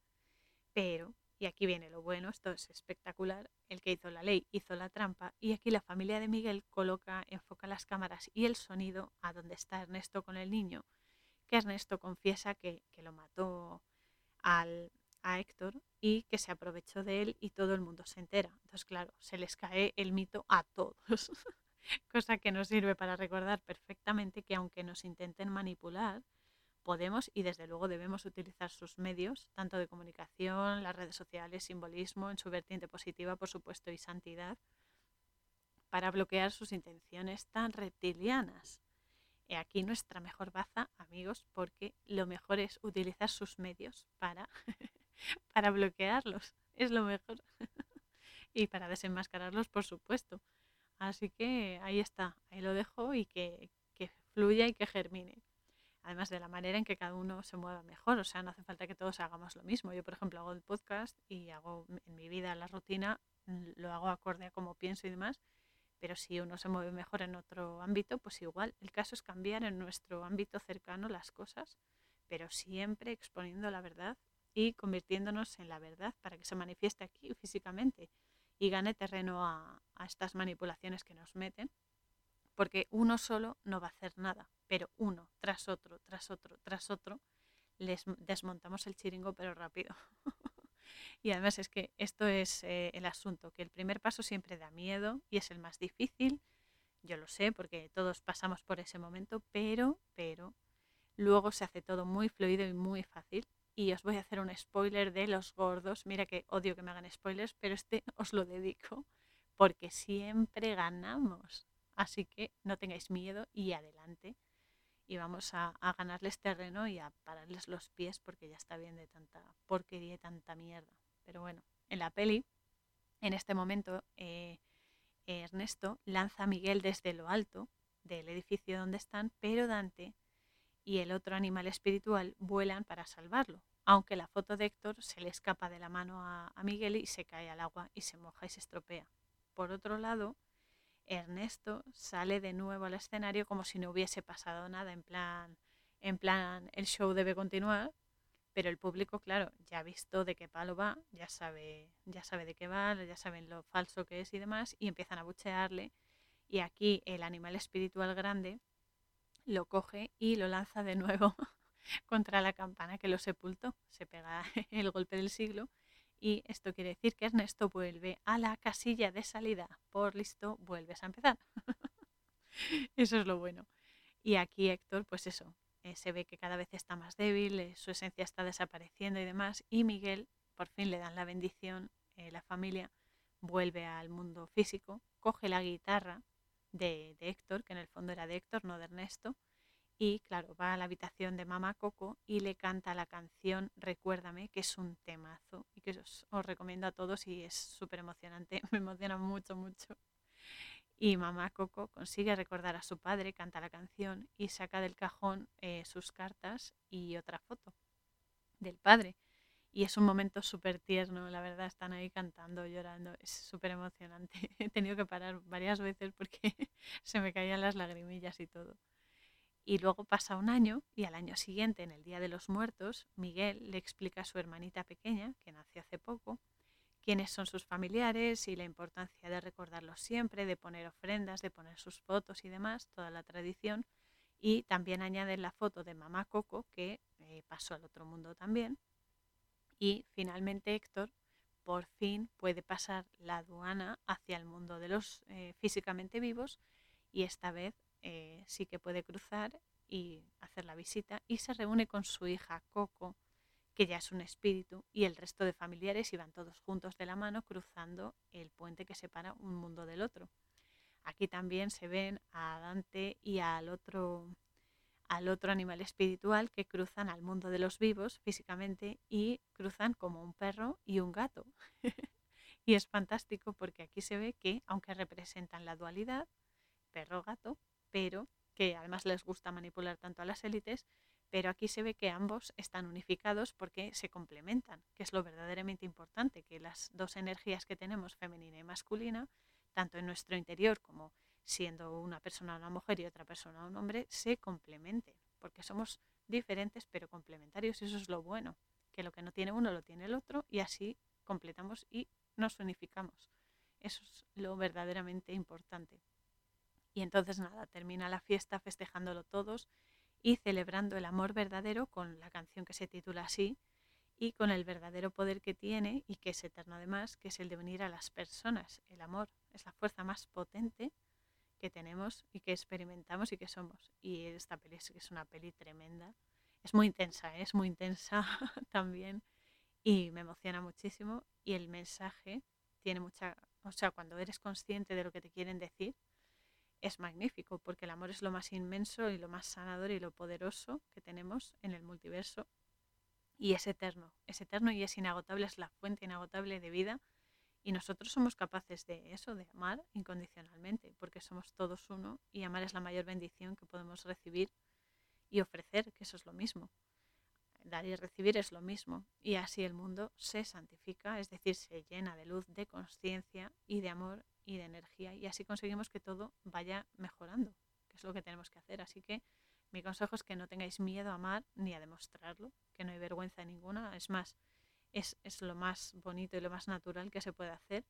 pero Y aquí viene lo bueno, esto es espectacular. El que hizo la ley hizo la trampa y aquí la familia de Miguel coloca, enfoca las cámaras y el sonido a donde está Ernesto con el niño, que Ernesto confiesa que, lo mató al, a Héctor y que se aprovechó de él y todo el mundo se entera. Entonces, claro, se les cae el mito a todos. Cosa que nos sirve para recordar perfectamente que aunque nos intenten manipular, podemos y desde luego debemos utilizar sus medios, tanto de comunicación, las redes sociales, simbolismo, en su vertiente positiva, por supuesto, y santidad, para bloquear sus intenciones tan reptilianas. He aquí nuestra mejor baza, amigos, porque lo mejor es utilizar sus medios para, para bloquearlos. Es lo mejor. y para desenmascararlos, por supuesto. Así que ahí está, ahí lo dejo y que, que fluya y que germine además de la manera en que cada uno se mueva mejor. O sea, no hace falta que todos hagamos lo mismo. Yo, por ejemplo, hago el podcast y hago en mi vida la rutina, mm, lo hago acorde a cómo pienso y demás, pero si uno se mueve mejor en otro ámbito, pues igual. El caso es cambiar en nuestro ámbito cercano las cosas, pero siempre exponiendo la verdad y convirtiéndonos en la verdad para que se manifieste aquí físicamente y gane terreno a, a estas manipulaciones que nos meten porque uno solo no va a hacer nada, pero uno tras otro, tras otro, tras otro, les desmontamos el chiringo pero rápido. y además es que esto es eh, el asunto, que el primer paso siempre da miedo y es el más difícil, yo lo sé porque todos pasamos por ese momento, pero, pero, luego se hace todo muy fluido y muy fácil. Y os voy a hacer un spoiler de los gordos. Mira que odio que me hagan spoilers, pero este os lo dedico porque siempre ganamos. Así que no tengáis miedo y adelante. Y vamos a, ganarles terreno y a pararles los pies porque ya está bien de tanta porquería y tanta mierda. Pero bueno, en la peli, en este momento, eh, Ernesto lanza a Miguel desde lo alto del edificio donde están, pero Dante y el otro animal espiritual vuelan para salvarlo, aunque la foto de Héctor se le escapa de la mano a, Miguel y se cae al agua y se moja y se estropea. Por otro lado, Ernesto sale de nuevo al escenario como si no hubiese pasado nada, en plan, en plan, el show debe continuar, pero el público, claro, ya ha visto de qué palo va, ya sabe, ya sabe de qué va, ya saben lo falso que es y demás, y empiezan a buchearle. Y aquí el animal espiritual grande lo coge y lo lanza de nuevo contra la campana que lo sepultó. Se pega el golpe del siglo y esto quiere decir que Ernesto vuelve a la casilla de salida. Por listo, vuelves a empezar. eso es lo bueno. Y aquí Héctor, pues eso, eh, se ve que cada vez está más débil, eh, su esencia está desapareciendo y demás. Y Miguel, por fin le dan la bendición, eh, la familia vuelve al mundo físico, coge la guitarra de, Héctor, que en el fondo era de Héctor, no de Ernesto, y claro, va a la habitación de mamá Coco y le canta la canción Recuérdame, que es un temazo y que os, recomiendo a todos y es súper emocionante, me emociona mucho, mucho. Y mamá Coco consigue recordar a su padre, canta la canción y saca del cajón eh, sus cartas y otra foto del padre. Y es un momento súper tierno, la verdad, están ahí cantando, llorando, es súper emocionante. He tenido que parar varias veces porque se me caían las lagrimillas y todo. Y luego pasa un año y al año siguiente, en el Día de los Muertos, Miguel le explica a su hermanita pequeña, que nació hace poco, quiénes son sus familiares y la importancia de recordarlos siempre, de poner ofrendas, de poner sus fotos y demás, toda la tradición. Y también añade la foto de mamá Coco, que eh, pasó al otro mundo también. Y finalmente Héctor por fin puede pasar la aduana hacia el mundo de los eh, físicamente vivos y esta vez eh, sí que puede cruzar y hacer la visita y se reúne con su hija Coco, que ya es un espíritu, y el resto de familiares y van todos juntos de la mano cruzando el puente que separa un mundo del otro. Aquí también se ven a Dante y al otro, al otro animal espiritual que cruzan al mundo de los vivos físicamente y cruzan como un perro y un gato. y es fantástico porque aquí se ve que, aunque representan la dualidad, perro-gato, pero que además les gusta manipular tanto a las élites, pero aquí se ve que ambos están unificados porque se complementan, que es lo verdaderamente importante, que las dos energías que tenemos, femenina y masculina, tanto en nuestro interior como siendo una persona una mujer y otra persona un hombre, se complementen, porque somos diferentes pero complementarios eso es lo bueno, que lo que no tiene uno lo tiene el otro y así completamos y nos unificamos. Eso es lo verdaderamente importante. Y entonces nada, termina la fiesta festejándolo todos y celebrando el amor verdadero con la canción que se titula así y con el verdadero poder que tiene y que es eterno además, que es el de unir a las personas. El amor es la fuerza más potente que tenemos y que experimentamos y que somos. Y esta peli es, una peli tremenda. Es muy intensa, ¿eh? es muy intensa también y me emociona muchísimo y el mensaje tiene mucha, o sea, cuando eres consciente de lo que te quieren decir, es magnífico, porque el amor es lo más inmenso y lo más sanador y lo poderoso que tenemos en el multiverso. Y es eterno, es eterno y es inagotable, es la fuente inagotable de vida. Y nosotros somos capaces de eso, de amar incondicionalmente, porque somos todos uno y amar es la mayor bendición que podemos recibir y ofrecer, que eso es lo mismo. Dar y recibir es lo mismo. Y así el mundo se santifica, es decir, se llena de luz, de conciencia y de amor y de energía y así conseguimos que todo vaya mejorando, que es lo que tenemos que hacer. Así que mi consejo es que no tengáis miedo a amar ni a demostrarlo, que no hay vergüenza ninguna. Es más, es, es lo más bonito y lo más natural que se puede hacer.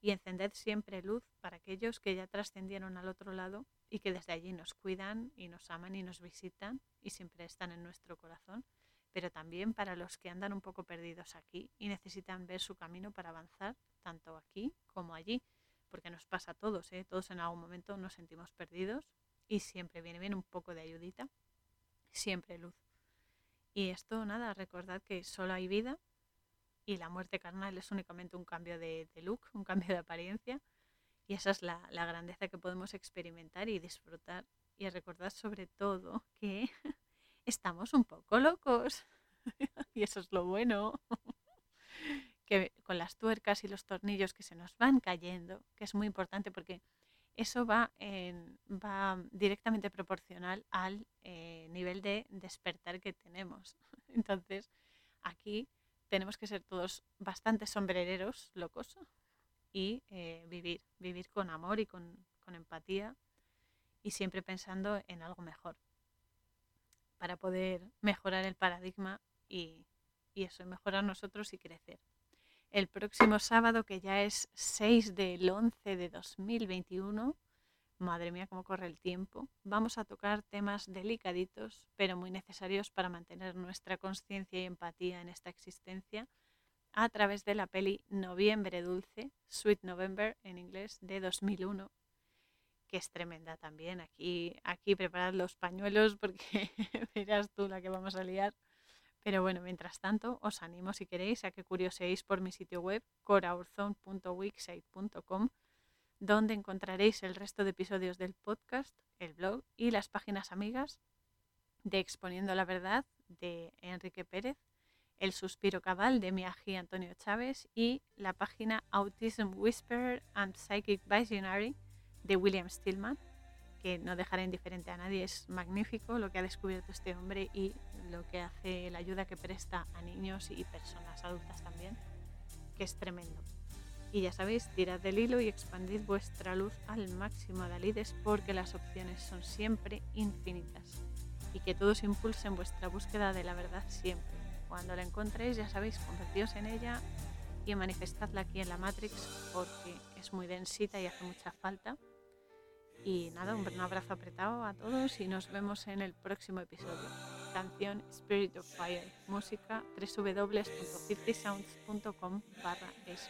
Y encended siempre luz para aquellos que ya trascendieron al otro lado y que desde allí nos cuidan y nos aman y nos visitan y siempre están en nuestro corazón, pero también para los que andan un poco perdidos aquí y necesitan ver su camino para avanzar tanto aquí como allí porque nos pasa a todos, ¿eh? todos en algún momento nos sentimos perdidos y siempre viene bien un poco de ayudita, siempre luz. Y esto, nada, recordad que solo hay vida y la muerte carnal es únicamente un cambio de, look, un cambio de apariencia. Y esa es la, grandeza que podemos experimentar y disfrutar. Y recordad sobre todo que estamos un poco locos. y eso es lo bueno que con las tuercas y los tornillos que se nos van cayendo, que es muy importante porque eso va, va directamente proporcional al eh, nivel de despertar que tenemos. Entonces, aquí tenemos que ser todos bastante sombrereros, locos, y eh, vivir, vivir con amor y con, empatía y siempre pensando en algo mejor para poder mejorar el paradigma y, y eso, mejorar nosotros y crecer el próximo sábado, que ya es 6 del 11 de 2021. Madre mía, cómo corre el tiempo. Vamos a tocar temas delicaditos, pero muy necesarios para mantener nuestra conciencia y empatía en esta existencia a través de la peli Noviembre Dulce, Sweet November en inglés, de 2001, que es tremenda también. Aquí, aquí preparad los pañuelos porque verás tú la que vamos a liar. Pero bueno, mientras tanto, os animo si queréis a que curioseéis por mi sitio web coraurzone.wixsite.com, donde encontraréis el resto de episodios del podcast, el blog y las páginas amigas de Exponiendo la Verdad de Enrique Pérez, El Suspiro Cabal de Miaji Antonio Chávez y la página Autism Whisperer and Psychic Visionary de William Stillman que no dejará indiferente a nadie. Es magnífico lo que ha descubierto este hombre y lo que hace, la ayuda que presta a niños y personas adultas también, que es tremendo. Y ya sabéis, tirad del hilo y expandid vuestra luz al máximo, Dalides, porque las opciones son siempre infinitas. Y que todos impulsen vuestra búsqueda de la verdad siempre. Cuando la encontréis, ya sabéis, convertíos en ella y manifestadla aquí en la Matrix, porque es muy densita y hace mucha falta y nada, un, abrazo apretado a todos y nos vemos en el próximo episodio. Canción Spirit of Fire, música www.50sounds.com barra es.